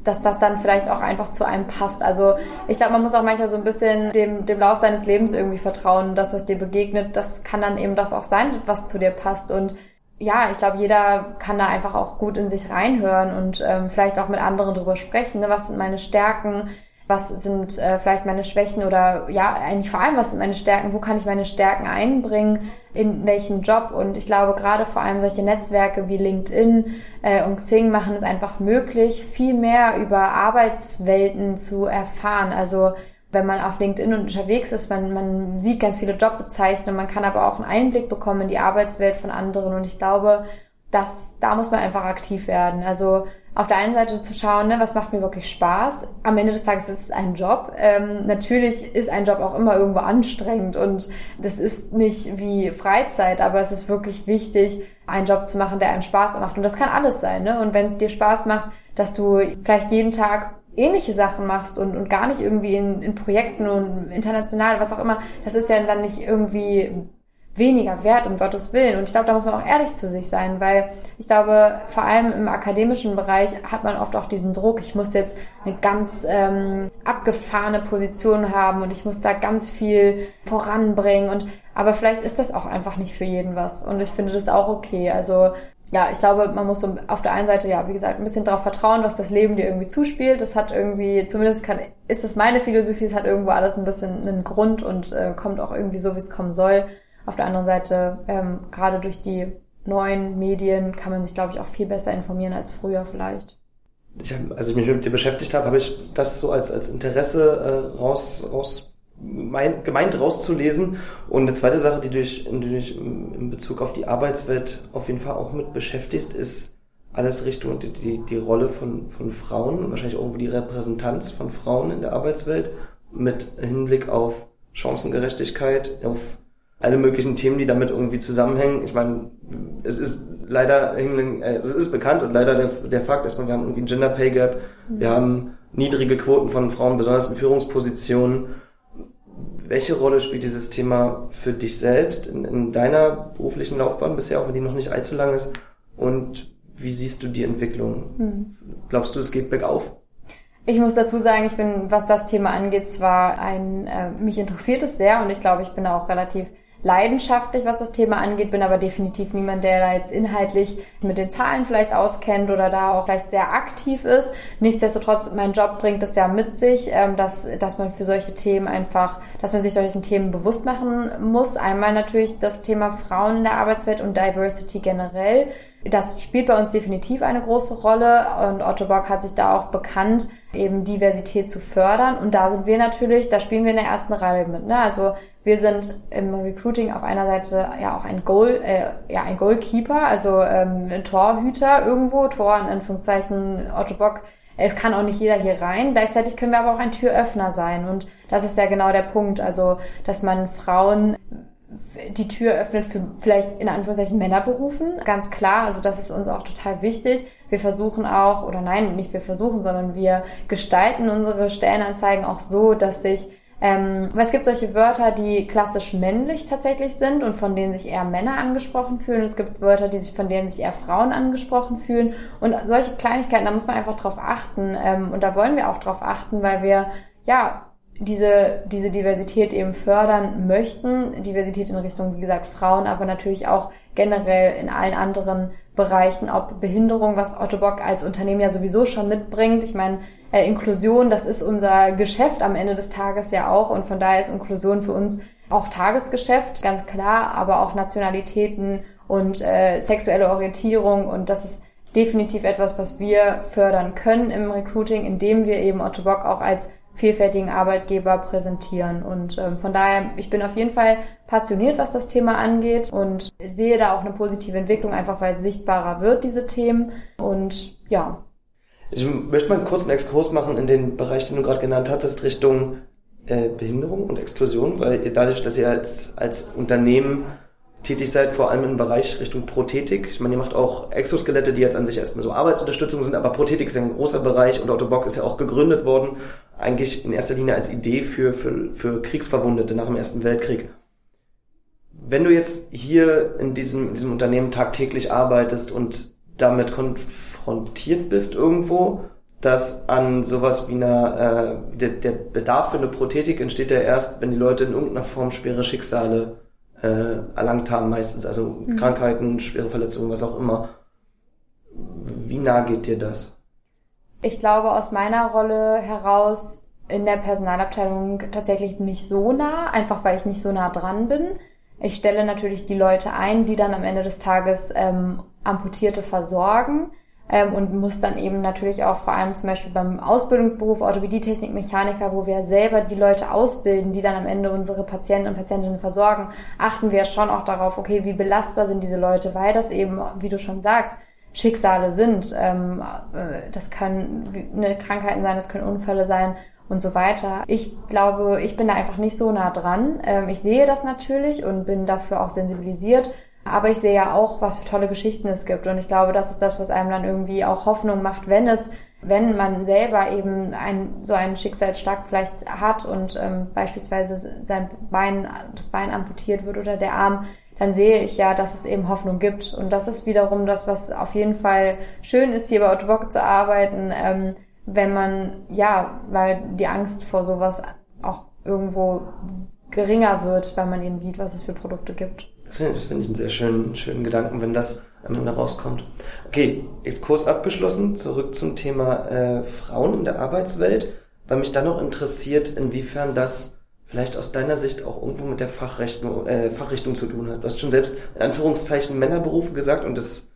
dass das dann vielleicht auch einfach zu einem passt. Also ich glaube, man muss auch manchmal so ein bisschen dem, dem Lauf seines Lebens irgendwie vertrauen. Das, was dir begegnet, das kann dann eben das auch sein, was zu dir passt. Und ja, ich glaube, jeder kann da einfach auch gut in sich reinhören und ähm, vielleicht auch mit anderen drüber sprechen. Ne? Was sind meine Stärken? Was sind äh, vielleicht meine Schwächen oder ja, eigentlich vor allem, was sind meine Stärken, wo kann ich meine Stärken einbringen, in welchem Job. Und ich glaube, gerade vor allem solche Netzwerke wie LinkedIn äh, und Xing machen es einfach möglich, viel mehr über Arbeitswelten zu erfahren. Also wenn man auf LinkedIn unterwegs ist, man, man sieht ganz viele Jobbezeichnungen, man kann aber auch einen Einblick bekommen in die Arbeitswelt von anderen. Und ich glaube, dass da muss man einfach aktiv werden. Also auf der einen Seite zu schauen, ne, was macht mir wirklich Spaß. Am Ende des Tages ist es ein Job. Ähm, natürlich ist ein Job auch immer irgendwo anstrengend und das ist nicht wie Freizeit, aber es ist wirklich wichtig, einen Job zu machen, der einem Spaß macht. Und das kann alles sein. Ne? Und wenn es dir Spaß macht, dass du vielleicht jeden Tag ähnliche Sachen machst und, und gar nicht irgendwie in, in Projekten und international, was auch immer, das ist ja dann nicht irgendwie weniger wert, um Gottes Willen. Und ich glaube, da muss man auch ehrlich zu sich sein, weil ich glaube, vor allem im akademischen Bereich hat man oft auch diesen Druck, ich muss jetzt eine ganz ähm, abgefahrene Position haben und ich muss da ganz viel voranbringen. Und aber vielleicht ist das auch einfach nicht für jeden was. Und ich finde das auch okay. Also ja, ich glaube, man muss so auf der einen Seite, ja, wie gesagt, ein bisschen darauf vertrauen, was das Leben dir irgendwie zuspielt. Das hat irgendwie, zumindest kann, ist das meine Philosophie, es hat irgendwo alles ein bisschen einen Grund und äh, kommt auch irgendwie so, wie es kommen soll. Auf der anderen Seite, ähm, gerade durch die neuen Medien kann man sich, glaube ich, auch viel besser informieren als früher vielleicht. Ich hab, als ich mich mit dir beschäftigt habe, habe ich das so als, als Interesse äh, raus, raus mein, gemeint rauszulesen. Und eine zweite Sache, die du dich, die dich in Bezug auf die Arbeitswelt auf jeden Fall auch mit beschäftigst, ist alles Richtung die, die, die Rolle von, von Frauen wahrscheinlich irgendwo die Repräsentanz von Frauen in der Arbeitswelt mit Hinblick auf Chancengerechtigkeit, auf alle möglichen Themen, die damit irgendwie zusammenhängen. Ich meine, es ist leider, äh, es ist bekannt und leider der, der Fakt ist, wir haben irgendwie ein Gender Pay Gap, wir haben niedrige Quoten von Frauen, besonders in Führungspositionen. Welche Rolle spielt dieses Thema für dich selbst in, in deiner beruflichen Laufbahn bisher, auch wenn die noch nicht allzu lang ist? Und wie siehst du die Entwicklung? Hm. Glaubst du, es geht bergauf? Ich muss dazu sagen, ich bin, was das Thema angeht, zwar ein, äh, mich interessiert es sehr und ich glaube, ich bin auch relativ leidenschaftlich, was das Thema angeht, bin aber definitiv niemand, der da jetzt inhaltlich mit den Zahlen vielleicht auskennt oder da auch vielleicht sehr aktiv ist. Nichtsdestotrotz, mein Job bringt es ja mit sich, ähm, dass, dass man für solche Themen einfach, dass man sich solchen Themen bewusst machen muss. Einmal natürlich das Thema Frauen in der Arbeitswelt und Diversity generell. Das spielt bei uns definitiv eine große Rolle und Otto Bock hat sich da auch bekannt, eben Diversität zu fördern. Und da sind wir natürlich, da spielen wir in der ersten Reihe mit. Ne? Also wir sind im Recruiting auf einer Seite ja auch ein Goal, äh, ja ein Goalkeeper, also ähm, ein Torhüter irgendwo, Tor in Anführungszeichen Otto Bock. Es kann auch nicht jeder hier rein. Gleichzeitig können wir aber auch ein Türöffner sein. Und das ist ja genau der Punkt. Also, dass man Frauen die Tür öffnet für vielleicht in Anführungszeichen Männerberufen. Ganz klar, also das ist uns auch total wichtig. Wir versuchen auch, oder nein, nicht wir versuchen, sondern wir gestalten unsere Stellenanzeigen auch so, dass sich ähm, weil es gibt solche Wörter, die klassisch männlich tatsächlich sind und von denen sich eher Männer angesprochen fühlen. es gibt Wörter, die sich von denen sich eher Frauen angesprochen fühlen. Und solche Kleinigkeiten, da muss man einfach drauf achten. Ähm, und da wollen wir auch drauf achten, weil wir ja diese, diese Diversität eben fördern möchten. Diversität in Richtung, wie gesagt, Frauen, aber natürlich auch generell in allen anderen Bereichen, ob Behinderung, was Otto Bock als Unternehmen ja sowieso schon mitbringt. Ich meine, äh, Inklusion, das ist unser Geschäft am Ende des Tages ja auch und von daher ist Inklusion für uns auch Tagesgeschäft, ganz klar, aber auch Nationalitäten und äh, sexuelle Orientierung und das ist definitiv etwas, was wir fördern können im Recruiting, indem wir eben Otto Bock auch als vielfältigen Arbeitgeber präsentieren. Und ähm, von daher, ich bin auf jeden Fall passioniert, was das Thema angeht und sehe da auch eine positive Entwicklung, einfach weil es sichtbarer wird, diese Themen. Und ja. Ich möchte mal einen kurzen Exkurs machen in den Bereich, den du gerade genannt hattest, Richtung äh, Behinderung und Exklusion, weil ihr dadurch, dass ihr als, als Unternehmen tätig seid, vor allem im Bereich Richtung Prothetik. Ich meine, ihr macht auch Exoskelette, die jetzt an sich erstmal so Arbeitsunterstützung sind, aber Prothetik ist ja ein großer Bereich und Otto Bock ist ja auch gegründet worden, eigentlich in erster Linie als Idee für, für, für Kriegsverwundete nach dem Ersten Weltkrieg. Wenn du jetzt hier in diesem, in diesem Unternehmen tagtäglich arbeitest und damit konfrontiert bist irgendwo, dass an sowas wie einer, äh, der, der Bedarf für eine Prothetik entsteht ja erst, wenn die Leute in irgendeiner Form schwere Schicksale äh, erlangt haben, meistens, also mhm. Krankheiten, schwere Verletzungen, was auch immer. Wie nah geht dir das? Ich glaube, aus meiner Rolle heraus in der Personalabteilung tatsächlich nicht so nah, einfach weil ich nicht so nah dran bin. Ich stelle natürlich die Leute ein, die dann am Ende des Tages ähm, Amputierte versorgen ähm, und muss dann eben natürlich auch vor allem zum Beispiel beim Ausbildungsberuf Orthopädie-Technik, Mechaniker, wo wir selber die Leute ausbilden, die dann am Ende unsere Patienten und Patientinnen versorgen, achten wir schon auch darauf, okay, wie belastbar sind diese Leute, weil das eben, wie du schon sagst, Schicksale sind. Ähm, äh, das kann Krankheiten sein, das können Unfälle sein und so weiter. Ich glaube, ich bin da einfach nicht so nah dran. Ähm, ich sehe das natürlich und bin dafür auch sensibilisiert aber ich sehe ja auch, was für tolle Geschichten es gibt. Und ich glaube, das ist das, was einem dann irgendwie auch Hoffnung macht, wenn es, wenn man selber eben ein, so einen Schicksalsschlag vielleicht hat und ähm, beispielsweise sein Bein, das Bein amputiert wird oder der Arm, dann sehe ich ja, dass es eben Hoffnung gibt. Und das ist wiederum das, was auf jeden Fall schön ist, hier bei Autobock zu arbeiten, ähm, wenn man, ja, weil die Angst vor sowas auch irgendwo geringer wird, weil man eben sieht, was es für Produkte gibt. Das finde find ich einen sehr schönen, schönen Gedanken, wenn das am Ende rauskommt. Okay, jetzt Kurs abgeschlossen, zurück zum Thema äh, Frauen in der Arbeitswelt, weil mich dann noch interessiert, inwiefern das vielleicht aus deiner Sicht auch irgendwo mit der Fachrichtung, äh, Fachrichtung zu tun hat. Du hast schon selbst in Anführungszeichen Männerberufe gesagt und das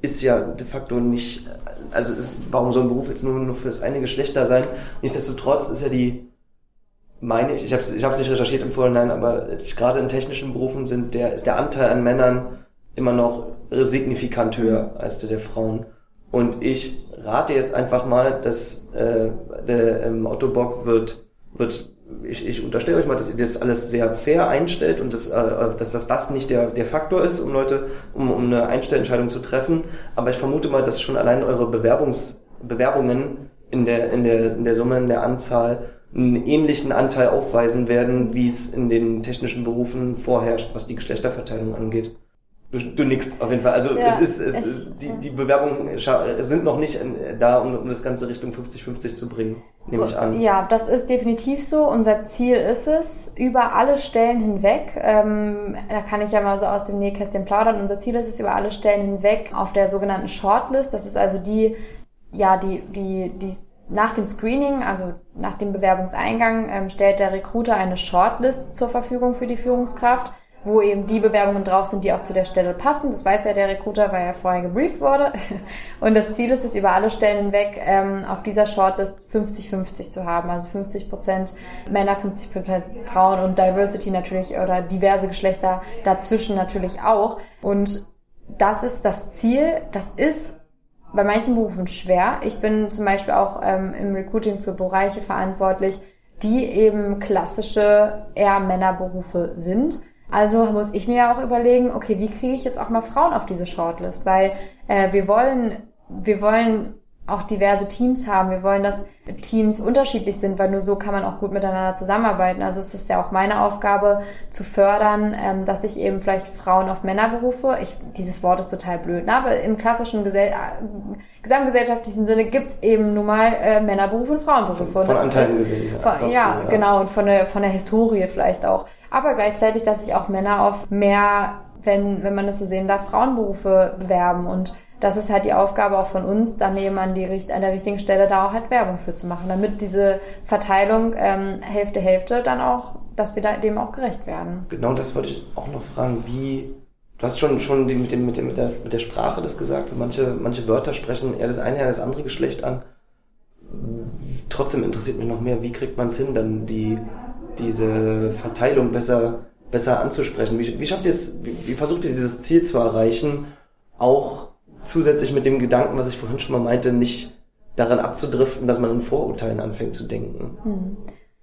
ist ja de facto nicht, also ist, warum soll ein Beruf jetzt nur, nur für das eine Geschlecht da sein? Nichtsdestotrotz ist ja die meine ich, ich habe es ich hab's nicht recherchiert im Vorhinein, aber gerade in technischen Berufen sind der, ist der Anteil an Männern immer noch signifikant höher als der der Frauen. Und ich rate jetzt einfach mal, dass äh, der ähm, Otto Bock wird, wird ich, ich unterstelle euch mal, dass ihr das alles sehr fair einstellt und dass, äh, dass das, das nicht der, der Faktor ist, um Leute, um, um eine Einstellentscheidung zu treffen. Aber ich vermute mal, dass schon allein eure Bewerbungs, Bewerbungen in der, in der, in der Summe, in der Anzahl einen ähnlichen Anteil aufweisen werden, wie es in den technischen Berufen vorherrscht, was die Geschlechterverteilung angeht. Du, du nickst auf jeden Fall. Also ja, es ist, es, ich, die, die Bewerbungen sind noch nicht da, um, um das Ganze Richtung 50-50 zu bringen, nehme ich an. Ja, das ist definitiv so. Unser Ziel ist es, über alle Stellen hinweg, ähm, da kann ich ja mal so aus dem Nähkästchen plaudern, unser Ziel ist es, über alle Stellen hinweg auf der sogenannten Shortlist, das ist also die, ja, die, die, die nach dem Screening, also nach dem Bewerbungseingang, ähm, stellt der Recruiter eine Shortlist zur Verfügung für die Führungskraft, wo eben die Bewerbungen drauf sind, die auch zu der Stelle passen. Das weiß ja der Recruiter, weil er vorher gebrieft wurde. Und das Ziel ist es, über alle Stellen hinweg ähm, auf dieser Shortlist 50-50 zu haben. Also 50 Prozent Männer, 50 Prozent Frauen und Diversity natürlich oder diverse Geschlechter dazwischen natürlich auch. Und das ist das Ziel. Das ist bei manchen Berufen schwer. Ich bin zum Beispiel auch ähm, im Recruiting für Bereiche verantwortlich, die eben klassische eher Männerberufe sind. Also muss ich mir ja auch überlegen, okay, wie kriege ich jetzt auch mal Frauen auf diese Shortlist? Weil äh, wir wollen, wir wollen auch diverse Teams haben. Wir wollen, dass Teams unterschiedlich sind, weil nur so kann man auch gut miteinander zusammenarbeiten. Also es ist ja auch meine Aufgabe zu fördern, ähm, dass ich eben vielleicht Frauen auf Männer berufe. Ich, dieses Wort ist total blöd, ne? aber im klassischen Gesell äh, gesamtgesellschaftlichen Sinne gibt es eben nun mal äh, Männerberufe und Frauenberufe. Von, von Anteilen gesehen. Von, ja, ja, genau, und von der, von der Historie vielleicht auch. Aber gleichzeitig, dass sich auch Männer auf mehr, wenn, wenn man das so sehen darf, Frauenberufe bewerben und das ist halt die Aufgabe auch von uns, dann eben an, die, an der richtigen Stelle da auch halt Werbung für zu machen, damit diese Verteilung ähm, Hälfte Hälfte dann auch, dass wir da dem auch gerecht werden. Genau, das wollte ich auch noch fragen, wie Du hast schon, schon die, mit, dem, mit, dem, mit, der, mit der Sprache das gesagt. Manche, manche Wörter sprechen eher das eine, eher das andere Geschlecht an. Trotzdem interessiert mich noch mehr, wie kriegt man es hin, dann die, diese Verteilung besser, besser anzusprechen? Wie, wie schafft ihr es, wie, wie versucht ihr dieses Ziel zu erreichen, auch zusätzlich mit dem Gedanken, was ich vorhin schon mal meinte, nicht daran abzudriften, dass man in Vorurteilen anfängt zu denken. Hm.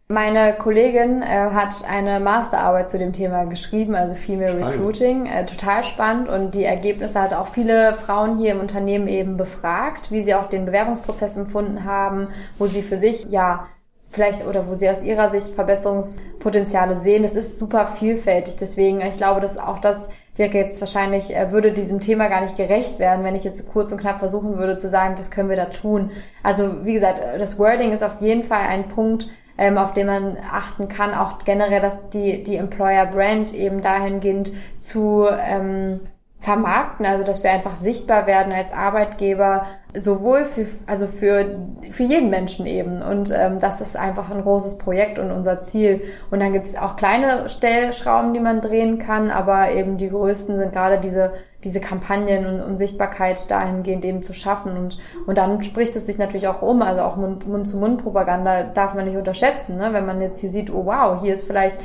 Meine Kollegin äh, hat eine Masterarbeit zu dem Thema geschrieben, also Female spannend. Recruiting. Äh, total spannend und die Ergebnisse hat auch viele Frauen hier im Unternehmen eben befragt, wie sie auch den Bewerbungsprozess empfunden haben, wo sie für sich ja vielleicht oder wo sie aus ihrer Sicht Verbesserungspotenziale sehen. Das ist super vielfältig. Deswegen, ich glaube, dass auch das wäre jetzt wahrscheinlich, äh, würde diesem Thema gar nicht gerecht werden, wenn ich jetzt kurz und knapp versuchen würde zu sagen, was können wir da tun. Also wie gesagt, das Wording ist auf jeden Fall ein Punkt, ähm, auf den man achten kann. Auch generell, dass die, die Employer Brand eben dahingehend zu ähm, vermarkten, also dass wir einfach sichtbar werden als Arbeitgeber, sowohl für, also für, für jeden Menschen eben. Und ähm, das ist einfach ein großes Projekt und unser Ziel. Und dann gibt es auch kleine Stellschrauben, die man drehen kann, aber eben die größten sind gerade diese, diese Kampagnen und, und Sichtbarkeit dahingehend eben zu schaffen. Und, und dann spricht es sich natürlich auch um, also auch Mund-zu-Mund-Propaganda darf man nicht unterschätzen. Ne? Wenn man jetzt hier sieht, oh wow, hier ist vielleicht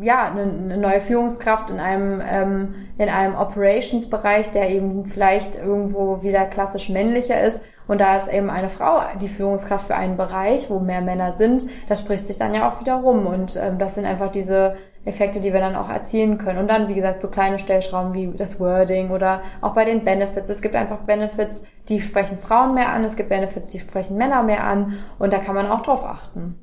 ja, eine, eine neue Führungskraft in einem, ähm, in einem Operations-Bereich, der eben vielleicht irgendwo wieder klassisch männlicher ist. Und da ist eben eine Frau die Führungskraft für einen Bereich, wo mehr Männer sind. Das spricht sich dann ja auch wieder rum. Und ähm, das sind einfach diese Effekte, die wir dann auch erzielen können. Und dann, wie gesagt, so kleine Stellschrauben wie das Wording oder auch bei den Benefits. Es gibt einfach Benefits, die sprechen Frauen mehr an. Es gibt Benefits, die sprechen Männer mehr an. Und da kann man auch drauf achten.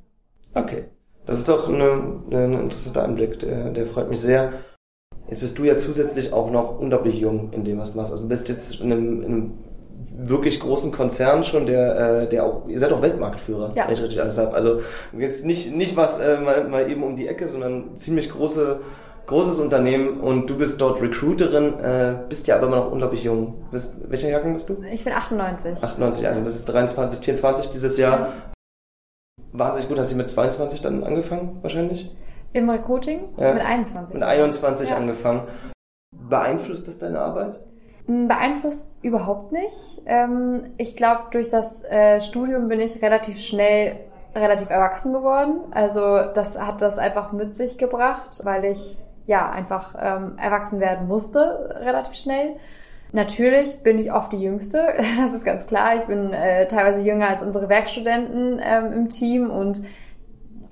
Okay. Das ist doch eine, ein interessanter Anblick, der, der freut mich sehr. Jetzt bist du ja zusätzlich auch noch unglaublich jung in dem, was du machst. Also du bist jetzt in einem, in einem wirklich großen Konzern schon, der, äh, der auch, ihr seid auch Weltmarktführer, ja. wenn ich richtig alles habe. Also jetzt nicht, nicht was äh, mal, mal eben um die Ecke, sondern ziemlich große, großes Unternehmen und du bist dort Recruiterin, äh, bist ja aber immer noch unglaublich jung. Bist, welcher Jahrgang bist du? Ich bin 98. 98, also bist jetzt 23, bist 24 dieses Jahr wahnsinnig gut. Hast du mit 22 dann angefangen, wahrscheinlich? Im Recruiting? Ja. Mit 21. Mit 21 ja. angefangen. Beeinflusst das deine Arbeit? Hm, beeinflusst überhaupt nicht. Ähm, ich glaube, durch das äh, Studium bin ich relativ schnell relativ erwachsen geworden. Also das hat das einfach mit sich gebracht, weil ich ja einfach ähm, erwachsen werden musste relativ schnell. Natürlich bin ich oft die Jüngste, das ist ganz klar. Ich bin äh, teilweise jünger als unsere Werkstudenten ähm, im Team und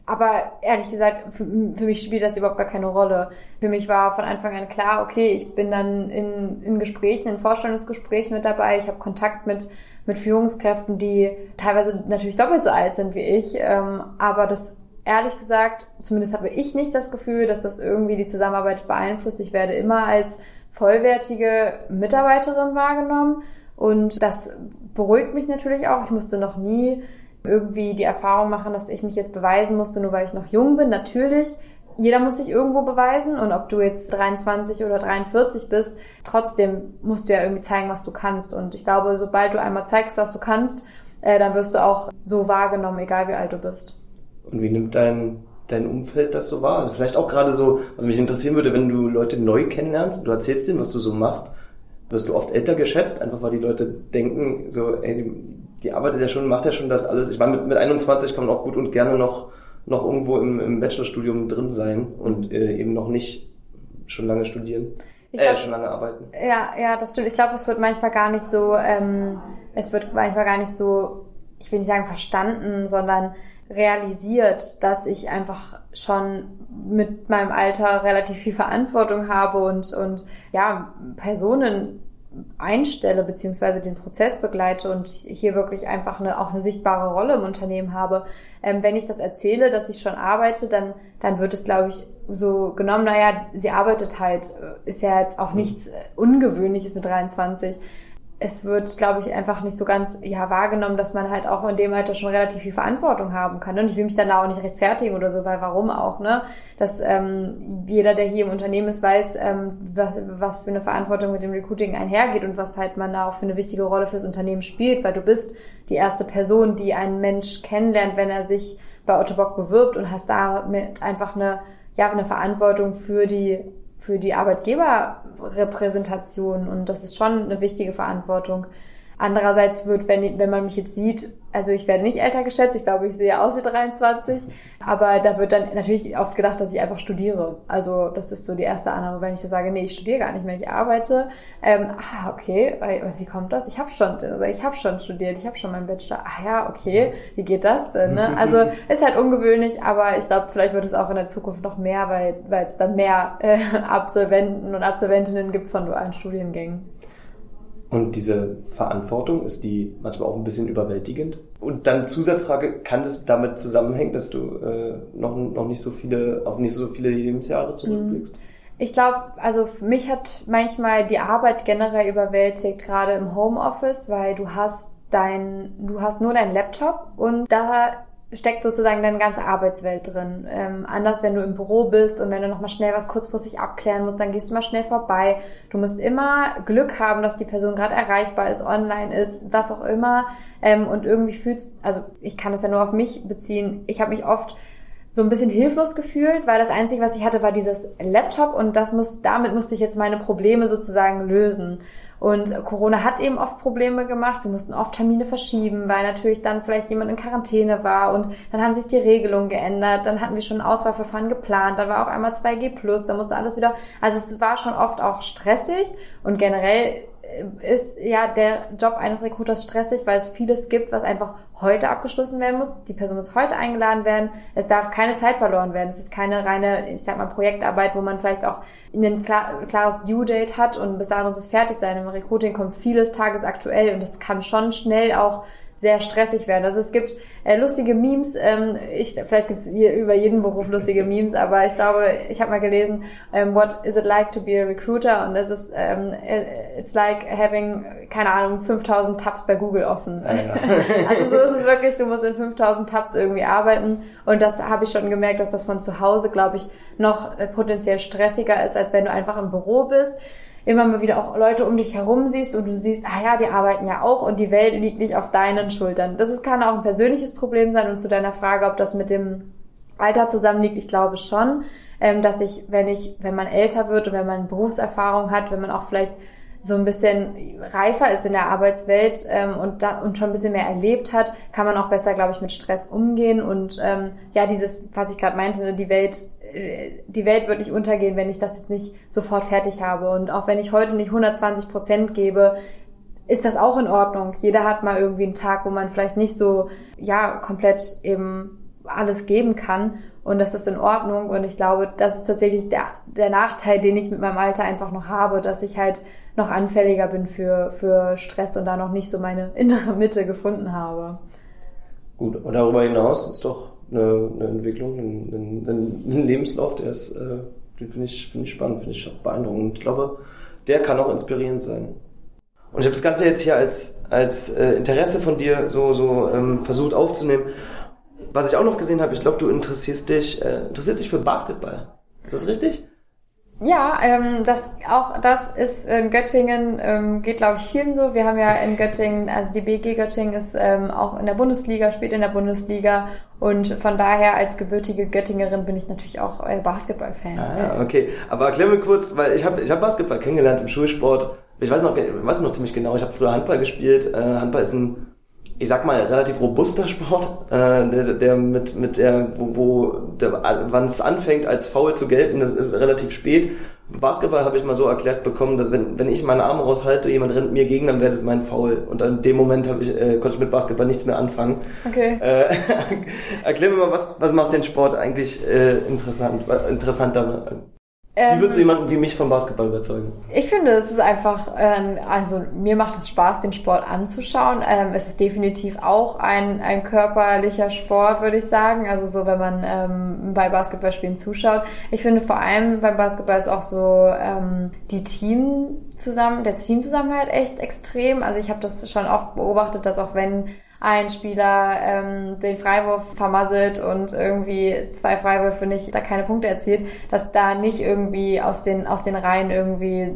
aber ehrlich gesagt, für, mich spielt das überhaupt gar keine Rolle. Für mich war von Anfang an klar, okay, ich bin dann in, in Gesprächen, in Vorstellungsgesprächen mit dabei. Ich habe Kontakt mit, mit Führungskräften, die teilweise natürlich doppelt so alt sind wie ich. Ähm, aber das ehrlich gesagt, zumindest habe ich nicht das Gefühl, dass das irgendwie die Zusammenarbeit beeinflusst. Ich werde immer als vollwertige Mitarbeiterin wahrgenommen. Und das beruhigt mich natürlich auch. Ich musste noch nie irgendwie die Erfahrung machen, dass ich mich jetzt beweisen musste, nur weil ich noch jung bin. Natürlich, jeder muss sich irgendwo beweisen und ob du jetzt 23 oder 43 bist, trotzdem musst du ja irgendwie zeigen, was du kannst. Und ich glaube, sobald du einmal zeigst, was du kannst, äh, dann wirst du auch so wahrgenommen, egal wie alt du bist. Und wie nimmt dein dein Umfeld das so war? Also vielleicht auch gerade so, was mich interessieren würde, wenn du Leute neu kennenlernst, du erzählst denen, was du so machst, wirst du oft älter geschätzt, einfach weil die Leute denken, so, ey, die, arbeitet ja schon, macht ja schon das alles. Ich meine, mit, mit 21 kann man auch gut und gerne noch, noch irgendwo im, im Bachelorstudium drin sein und äh, eben noch nicht schon lange studieren. Ich äh, glaub, schon lange arbeiten. Ja, ja, das stimmt. Ich glaube, es wird manchmal gar nicht so, ähm, es wird manchmal gar nicht so, ich will nicht sagen verstanden, sondern realisiert, dass ich einfach schon mit meinem Alter relativ viel Verantwortung habe und, und ja, Personen einstelle beziehungsweise den Prozess begleite und hier wirklich einfach eine, auch eine sichtbare Rolle im Unternehmen habe. Ähm, wenn ich das erzähle, dass ich schon arbeite, dann, dann wird es, glaube ich, so genommen, naja, sie arbeitet halt, äh, ist ja jetzt auch nichts Ungewöhnliches mit 23 es wird, glaube ich, einfach nicht so ganz ja wahrgenommen, dass man halt auch in dem Alter schon relativ viel Verantwortung haben kann. Und ich will mich dann auch nicht rechtfertigen oder so, weil warum auch, ne? Dass ähm, jeder, der hier im Unternehmen ist, weiß, ähm, was, was für eine Verantwortung mit dem Recruiting einhergeht und was halt man da auch für eine wichtige Rolle fürs Unternehmen spielt, weil du bist die erste Person, die einen Mensch kennenlernt, wenn er sich bei Otto Bock bewirbt und hast damit einfach eine, ja, eine Verantwortung für die für die Arbeitgeberrepräsentation und das ist schon eine wichtige Verantwortung. Andererseits wird, wenn, wenn man mich jetzt sieht, also ich werde nicht älter geschätzt, ich glaube, ich sehe aus wie 23, aber da wird dann natürlich oft gedacht, dass ich einfach studiere. Also das ist so die erste Annahme, wenn ich sage, nee, ich studiere gar nicht mehr, ich arbeite. Ähm, ah, okay, wie kommt das? Ich habe schon, also ich habe schon studiert, ich habe schon meinen Bachelor. Ah ja, okay, wie geht das denn? Ne? Also ist halt ungewöhnlich, aber ich glaube, vielleicht wird es auch in der Zukunft noch mehr, weil weil es dann mehr äh, Absolventen und Absolventinnen gibt von dualen Studiengängen. Und diese Verantwortung, ist die manchmal auch ein bisschen überwältigend? Und dann Zusatzfrage, kann das damit zusammenhängen, dass du äh, noch, noch nicht so viele, auf nicht so viele Lebensjahre zurückblickst? Mhm. Ich glaube, also mich hat manchmal die Arbeit generell überwältigt, gerade im Homeoffice, weil du hast dein, du hast nur deinen Laptop und da steckt sozusagen deine ganze Arbeitswelt drin. Ähm, anders, wenn du im Büro bist und wenn du nochmal schnell was kurzfristig abklären musst, dann gehst du mal schnell vorbei. Du musst immer Glück haben, dass die Person gerade erreichbar ist, online ist, was auch immer. Ähm, und irgendwie fühlst, also ich kann das ja nur auf mich beziehen. Ich habe mich oft so ein bisschen hilflos gefühlt, weil das Einzige, was ich hatte, war dieses Laptop und das muss, damit musste ich jetzt meine Probleme sozusagen lösen. Und Corona hat eben oft Probleme gemacht. Wir mussten oft Termine verschieben, weil natürlich dann vielleicht jemand in Quarantäne war und dann haben sich die Regelungen geändert. Dann hatten wir schon ein Auswahlverfahren geplant. Dann war auch einmal 2G+, da musste alles wieder, also es war schon oft auch stressig und generell ist ja der Job eines Recruiters stressig, weil es vieles gibt, was einfach heute abgeschlossen werden muss. Die Person muss heute eingeladen werden. Es darf keine Zeit verloren werden. Es ist keine reine, ich sag mal, Projektarbeit, wo man vielleicht auch ein klar, klares Due Date hat und bis dahin muss es fertig sein. Im Recruiting kommt vieles tagesaktuell und das kann schon schnell auch sehr stressig werden. Also es gibt äh, lustige Memes, ähm, ich, vielleicht gibt es über jeden Beruf lustige Memes, aber ich glaube, ich habe mal gelesen, ähm, what is it like to be a recruiter? Und es ist, ähm, it's like having, keine Ahnung, 5000 Tabs bei Google offen. Ja, ja. also so ist es wirklich, du musst in 5000 Tabs irgendwie arbeiten und das habe ich schon gemerkt, dass das von zu Hause, glaube ich, noch äh, potenziell stressiger ist, als wenn du einfach im Büro bist immer mal wieder auch Leute um dich herum siehst und du siehst, ah ja, die arbeiten ja auch und die Welt liegt nicht auf deinen Schultern. Das ist, kann auch ein persönliches Problem sein und zu deiner Frage, ob das mit dem Alter zusammenliegt, ich glaube schon, ähm, dass ich, wenn ich, wenn man älter wird und wenn man Berufserfahrung hat, wenn man auch vielleicht so ein bisschen reifer ist in der Arbeitswelt ähm, und, da, und schon ein bisschen mehr erlebt hat, kann man auch besser, glaube ich, mit Stress umgehen und ähm, ja, dieses, was ich gerade meinte, die Welt die Welt wird nicht untergehen, wenn ich das jetzt nicht sofort fertig habe. Und auch wenn ich heute nicht 120 Prozent gebe, ist das auch in Ordnung. Jeder hat mal irgendwie einen Tag, wo man vielleicht nicht so, ja, komplett eben alles geben kann. Und das ist in Ordnung. Und ich glaube, das ist tatsächlich der, der Nachteil, den ich mit meinem Alter einfach noch habe, dass ich halt noch anfälliger bin für, für Stress und da noch nicht so meine innere Mitte gefunden habe. Gut, und darüber hinaus ist doch eine, eine Entwicklung, ein, ein, ein, Lebenslauf, der ist, äh, den finde ich, finde ich spannend, finde ich auch beeindruckend. Und ich glaube, der kann auch inspirierend sein. Und ich habe das Ganze jetzt hier als, als äh, Interesse von dir so, so ähm, versucht aufzunehmen. Was ich auch noch gesehen habe, ich glaube, du interessierst dich, äh, interessierst dich für Basketball. Ist das richtig? Ja, ähm, das auch das ist in Göttingen ähm, geht glaube ich vielen so. Wir haben ja in Göttingen, also die BG Göttingen ist ähm, auch in der Bundesliga, spielt in der Bundesliga und von daher als gebürtige Göttingerin bin ich natürlich auch äh, Basketball-Fan. Ah, okay. Aber erklär mir kurz, weil ich habe ich hab Basketball kennengelernt im Schulsport. Ich weiß noch, ich weiß noch ziemlich genau. Ich habe früher Handball gespielt. Äh, Handball ist ein ich sag mal, relativ robuster Sport, äh, der, der mit, mit der, wo, wo der, wann es anfängt, als faul zu gelten, das ist relativ spät. Basketball habe ich mal so erklärt bekommen, dass wenn, wenn ich meine Arme raushalte, jemand rennt mir gegen, dann wäre das mein Foul. Und in dem Moment ich, äh, konnte ich mit Basketball nichts mehr anfangen. Okay. Äh, erklär mir mal, was, was macht den Sport eigentlich äh, interessant, interessanter? Ähm, wie würdest du jemanden wie mich vom Basketball überzeugen? Ich finde, es ist einfach, ähm, also mir macht es Spaß, den Sport anzuschauen. Ähm, es ist definitiv auch ein, ein körperlicher Sport, würde ich sagen. Also so, wenn man ähm, bei Basketballspielen zuschaut. Ich finde vor allem beim Basketball ist auch so ähm, die Team zusammen, der Teamzusammenhalt echt extrem. Also ich habe das schon oft beobachtet, dass auch wenn ein Spieler ähm, den Freiwurf vermasselt und irgendwie zwei Freiwürfe nicht, da keine Punkte erzielt, dass da nicht irgendwie aus den, aus den Reihen irgendwie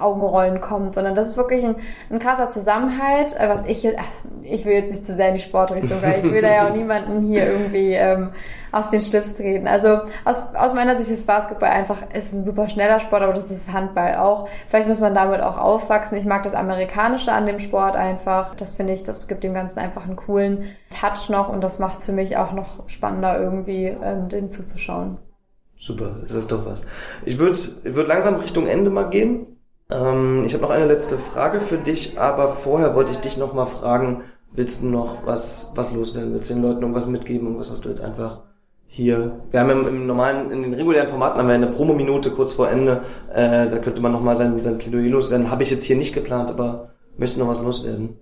Augenrollen kommt, sondern das ist wirklich ein, ein krasser Zusammenhalt, äh, was ich jetzt, ich will jetzt nicht zu sehr in die Sportrichtung, weil ich will da ja auch niemanden hier irgendwie ähm, auf den Schlips treten. Also aus, aus meiner Sicht ist Basketball einfach, ist ein super schneller Sport, aber das ist Handball auch. Vielleicht muss man damit auch aufwachsen. Ich mag das Amerikanische an dem Sport einfach. Das finde ich, das gibt dem Ganzen einfach einen coolen Touch noch und das macht es für mich auch noch spannender irgendwie, ähm, dem zuzuschauen. Super, das ist doch was. Ich würde ich würd langsam Richtung Ende mal gehen. Ähm, ich habe noch eine letzte Frage für dich, aber vorher wollte ich dich noch mal fragen, willst du noch was, was loswerden? Willst du den Leuten irgendwas mitgeben? Irgendwas, was du jetzt einfach hier, wir haben im, im normalen, in den regulären Formaten haben wir eine Promo-Minute kurz vor Ende, äh, da könnte man nochmal sein, sein Plädoyer loswerden. Habe ich jetzt hier nicht geplant, aber möchte noch was loswerden.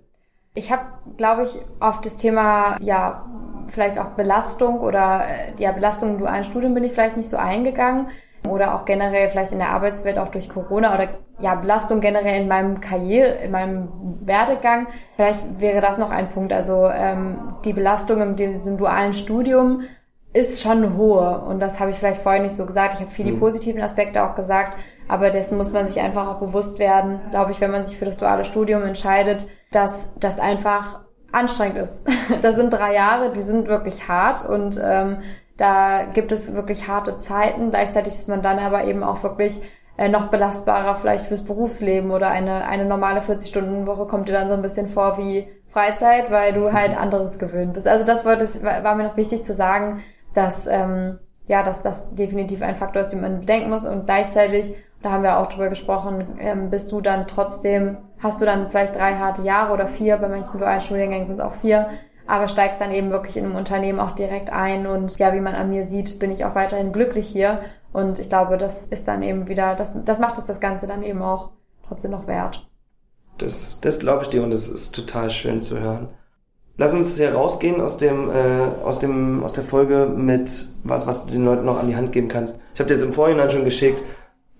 Ich habe, glaube ich, auf das Thema, ja, vielleicht auch Belastung oder äh, ja, Belastung im dualen Studium bin ich vielleicht nicht so eingegangen oder auch generell vielleicht in der Arbeitswelt auch durch Corona oder ja, Belastung generell in meinem Karriere, in meinem Werdegang. Vielleicht wäre das noch ein Punkt. Also ähm, die Belastung im, im dualen Studium ist schon hohe. Und das habe ich vielleicht vorher nicht so gesagt. Ich habe viele mhm. positiven Aspekte auch gesagt, aber dessen muss man sich einfach auch bewusst werden, glaube ich, wenn man sich für das duale Studium entscheidet, dass das einfach anstrengend ist. Das sind drei Jahre, die sind wirklich hart und ähm, da gibt es wirklich harte Zeiten. Gleichzeitig ist man dann aber eben auch wirklich äh, noch belastbarer vielleicht fürs Berufsleben oder eine, eine normale 40-Stunden-Woche kommt dir dann so ein bisschen vor wie Freizeit, weil du halt anderes gewöhnt bist. Also das wollte, war mir noch wichtig zu sagen, dass ähm, ja, dass das definitiv ein Faktor ist, den man bedenken muss. Und gleichzeitig, da haben wir auch drüber gesprochen, ähm, bist du dann trotzdem, hast du dann vielleicht drei harte Jahre oder vier, bei manchen dualen Studiengängen sind es auch vier, aber steigst dann eben wirklich in einem Unternehmen auch direkt ein. Und ja, wie man an mir sieht, bin ich auch weiterhin glücklich hier und ich glaube, das ist dann eben wieder, das, das macht es das Ganze dann eben auch trotzdem noch wert. Das, das glaube ich dir und das ist total schön zu hören. Lass uns hier rausgehen aus dem, äh, aus dem, aus der Folge mit was, was du den Leuten noch an die Hand geben kannst. Ich habe dir das im Vorhinein schon geschickt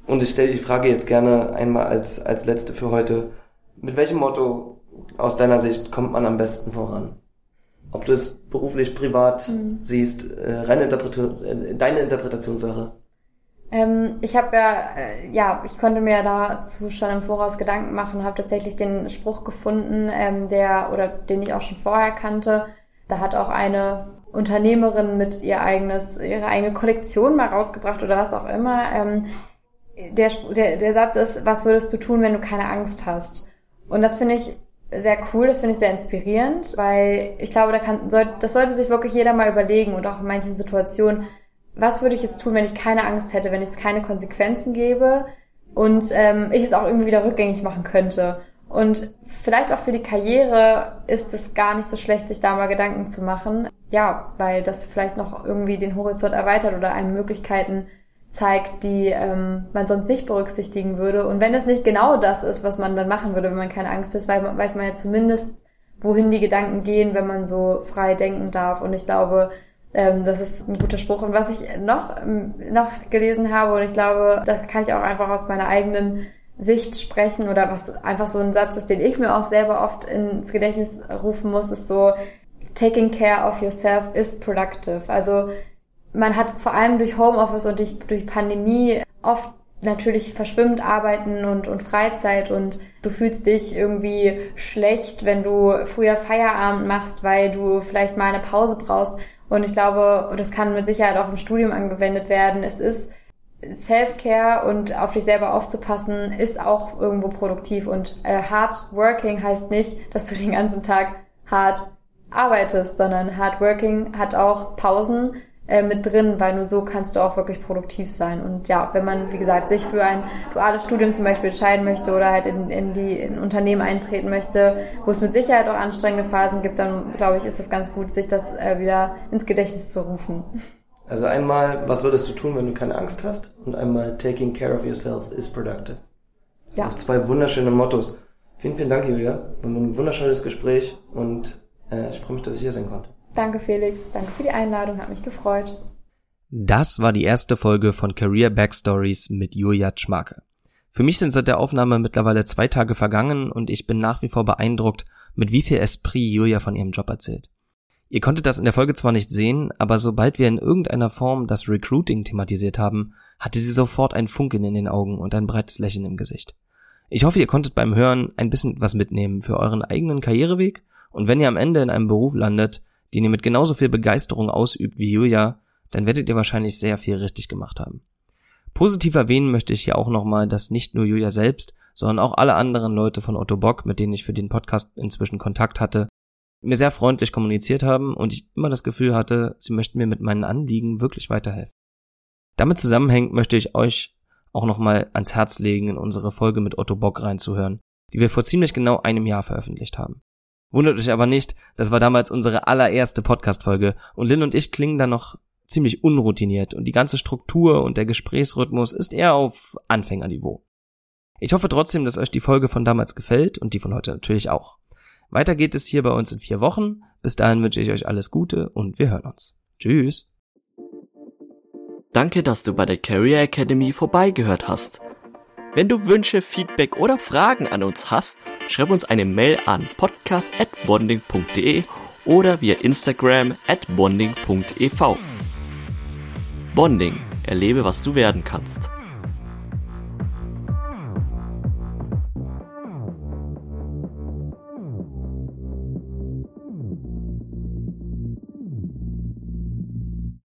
und ich stelle die Frage jetzt gerne einmal als, als letzte für heute. Mit welchem Motto aus deiner Sicht kommt man am besten voran? Ob du es beruflich, privat mhm. siehst, äh, reine Interpretation, äh, deine Interpretationssache. Ähm, ich habe ja, äh, ja, ich konnte mir dazu schon im Voraus Gedanken machen, habe tatsächlich den Spruch gefunden, ähm, der oder den ich auch schon vorher kannte. Da hat auch eine Unternehmerin mit ihr eigenes, ihre eigene Kollektion mal rausgebracht oder was auch immer. Ähm, der, der, der Satz ist, was würdest du tun, wenn du keine Angst hast? Und das finde ich sehr cool, das finde ich sehr inspirierend, weil ich glaube, da kann, soll, das sollte sich wirklich jeder mal überlegen und auch in manchen Situationen, was würde ich jetzt tun, wenn ich keine Angst hätte, wenn es keine Konsequenzen gäbe und ähm, ich es auch irgendwie wieder rückgängig machen könnte. Und vielleicht auch für die Karriere ist es gar nicht so schlecht, sich da mal Gedanken zu machen. Ja, weil das vielleicht noch irgendwie den Horizont erweitert oder einem Möglichkeiten zeigt, die ähm, man sonst nicht berücksichtigen würde. Und wenn es nicht genau das ist, was man dann machen würde, wenn man keine Angst ist, weil, weiß man ja zumindest, wohin die Gedanken gehen, wenn man so frei denken darf. Und ich glaube, ähm, das ist ein guter Spruch. Und was ich noch, ähm, noch gelesen habe, und ich glaube, das kann ich auch einfach aus meiner eigenen Sicht sprechen oder was einfach so ein Satz ist, den ich mir auch selber oft ins Gedächtnis rufen muss, ist so, taking care of yourself is productive. Also man hat vor allem durch Homeoffice und durch, durch Pandemie oft natürlich verschwimmt Arbeiten und, und Freizeit und du fühlst dich irgendwie schlecht, wenn du früher Feierabend machst, weil du vielleicht mal eine Pause brauchst. Und ich glaube, das kann mit Sicherheit auch im Studium angewendet werden. Es ist Self-Care und auf dich selber aufzupassen, ist auch irgendwo produktiv. Und äh, hard working heißt nicht, dass du den ganzen Tag hart arbeitest, sondern hard working hat auch Pausen äh, mit drin, weil nur so kannst du auch wirklich produktiv sein. Und ja, wenn man, wie gesagt, sich für ein duales Studium zum Beispiel entscheiden möchte oder halt in, in die in Unternehmen eintreten möchte, wo es mit Sicherheit auch anstrengende Phasen gibt, dann glaube ich, ist es ganz gut, sich das äh, wieder ins Gedächtnis zu rufen. Also einmal, was würdest du tun, wenn du keine Angst hast? Und einmal, taking care of yourself is productive. Ja. Auch zwei wunderschöne Mottos. Vielen, vielen Dank, Julia. War ein wunderschönes Gespräch und äh, ich freue mich, dass ich hier sein konnte. Danke Felix, danke für die Einladung, hat mich gefreut. Das war die erste Folge von Career Backstories mit Julia Schmarke. Für mich sind seit der Aufnahme mittlerweile zwei Tage vergangen und ich bin nach wie vor beeindruckt, mit wie viel Esprit Julia von ihrem Job erzählt. Ihr konntet das in der Folge zwar nicht sehen, aber sobald wir in irgendeiner Form das Recruiting thematisiert haben, hatte sie sofort ein Funken in den Augen und ein breites Lächeln im Gesicht. Ich hoffe, ihr konntet beim Hören ein bisschen was mitnehmen für euren eigenen Karriereweg und wenn ihr am Ende in einem Beruf landet, den ihr mit genauso viel Begeisterung ausübt wie Julia, dann werdet ihr wahrscheinlich sehr viel richtig gemacht haben. Positiv erwähnen möchte ich hier auch nochmal, dass nicht nur Julia selbst, sondern auch alle anderen Leute von Otto Bock, mit denen ich für den Podcast inzwischen Kontakt hatte, mir sehr freundlich kommuniziert haben und ich immer das Gefühl hatte, sie möchten mir mit meinen Anliegen wirklich weiterhelfen. Damit zusammenhängt möchte ich euch auch nochmal ans Herz legen, in unsere Folge mit Otto Bock reinzuhören, die wir vor ziemlich genau einem Jahr veröffentlicht haben. Wundert euch aber nicht, das war damals unsere allererste Podcast-Folge und Lynn und ich klingen da noch ziemlich unroutiniert und die ganze Struktur und der Gesprächsrhythmus ist eher auf Anfängerniveau. Ich hoffe trotzdem, dass euch die Folge von damals gefällt und die von heute natürlich auch. Weiter geht es hier bei uns in vier Wochen. Bis dahin wünsche ich euch alles Gute und wir hören uns. Tschüss. Danke, dass du bei der Career Academy vorbeigehört hast. Wenn du Wünsche, Feedback oder Fragen an uns hast, schreib uns eine Mail an podcast@bonding.de oder via Instagram at bonding.ev. Bonding, erlebe, was du werden kannst.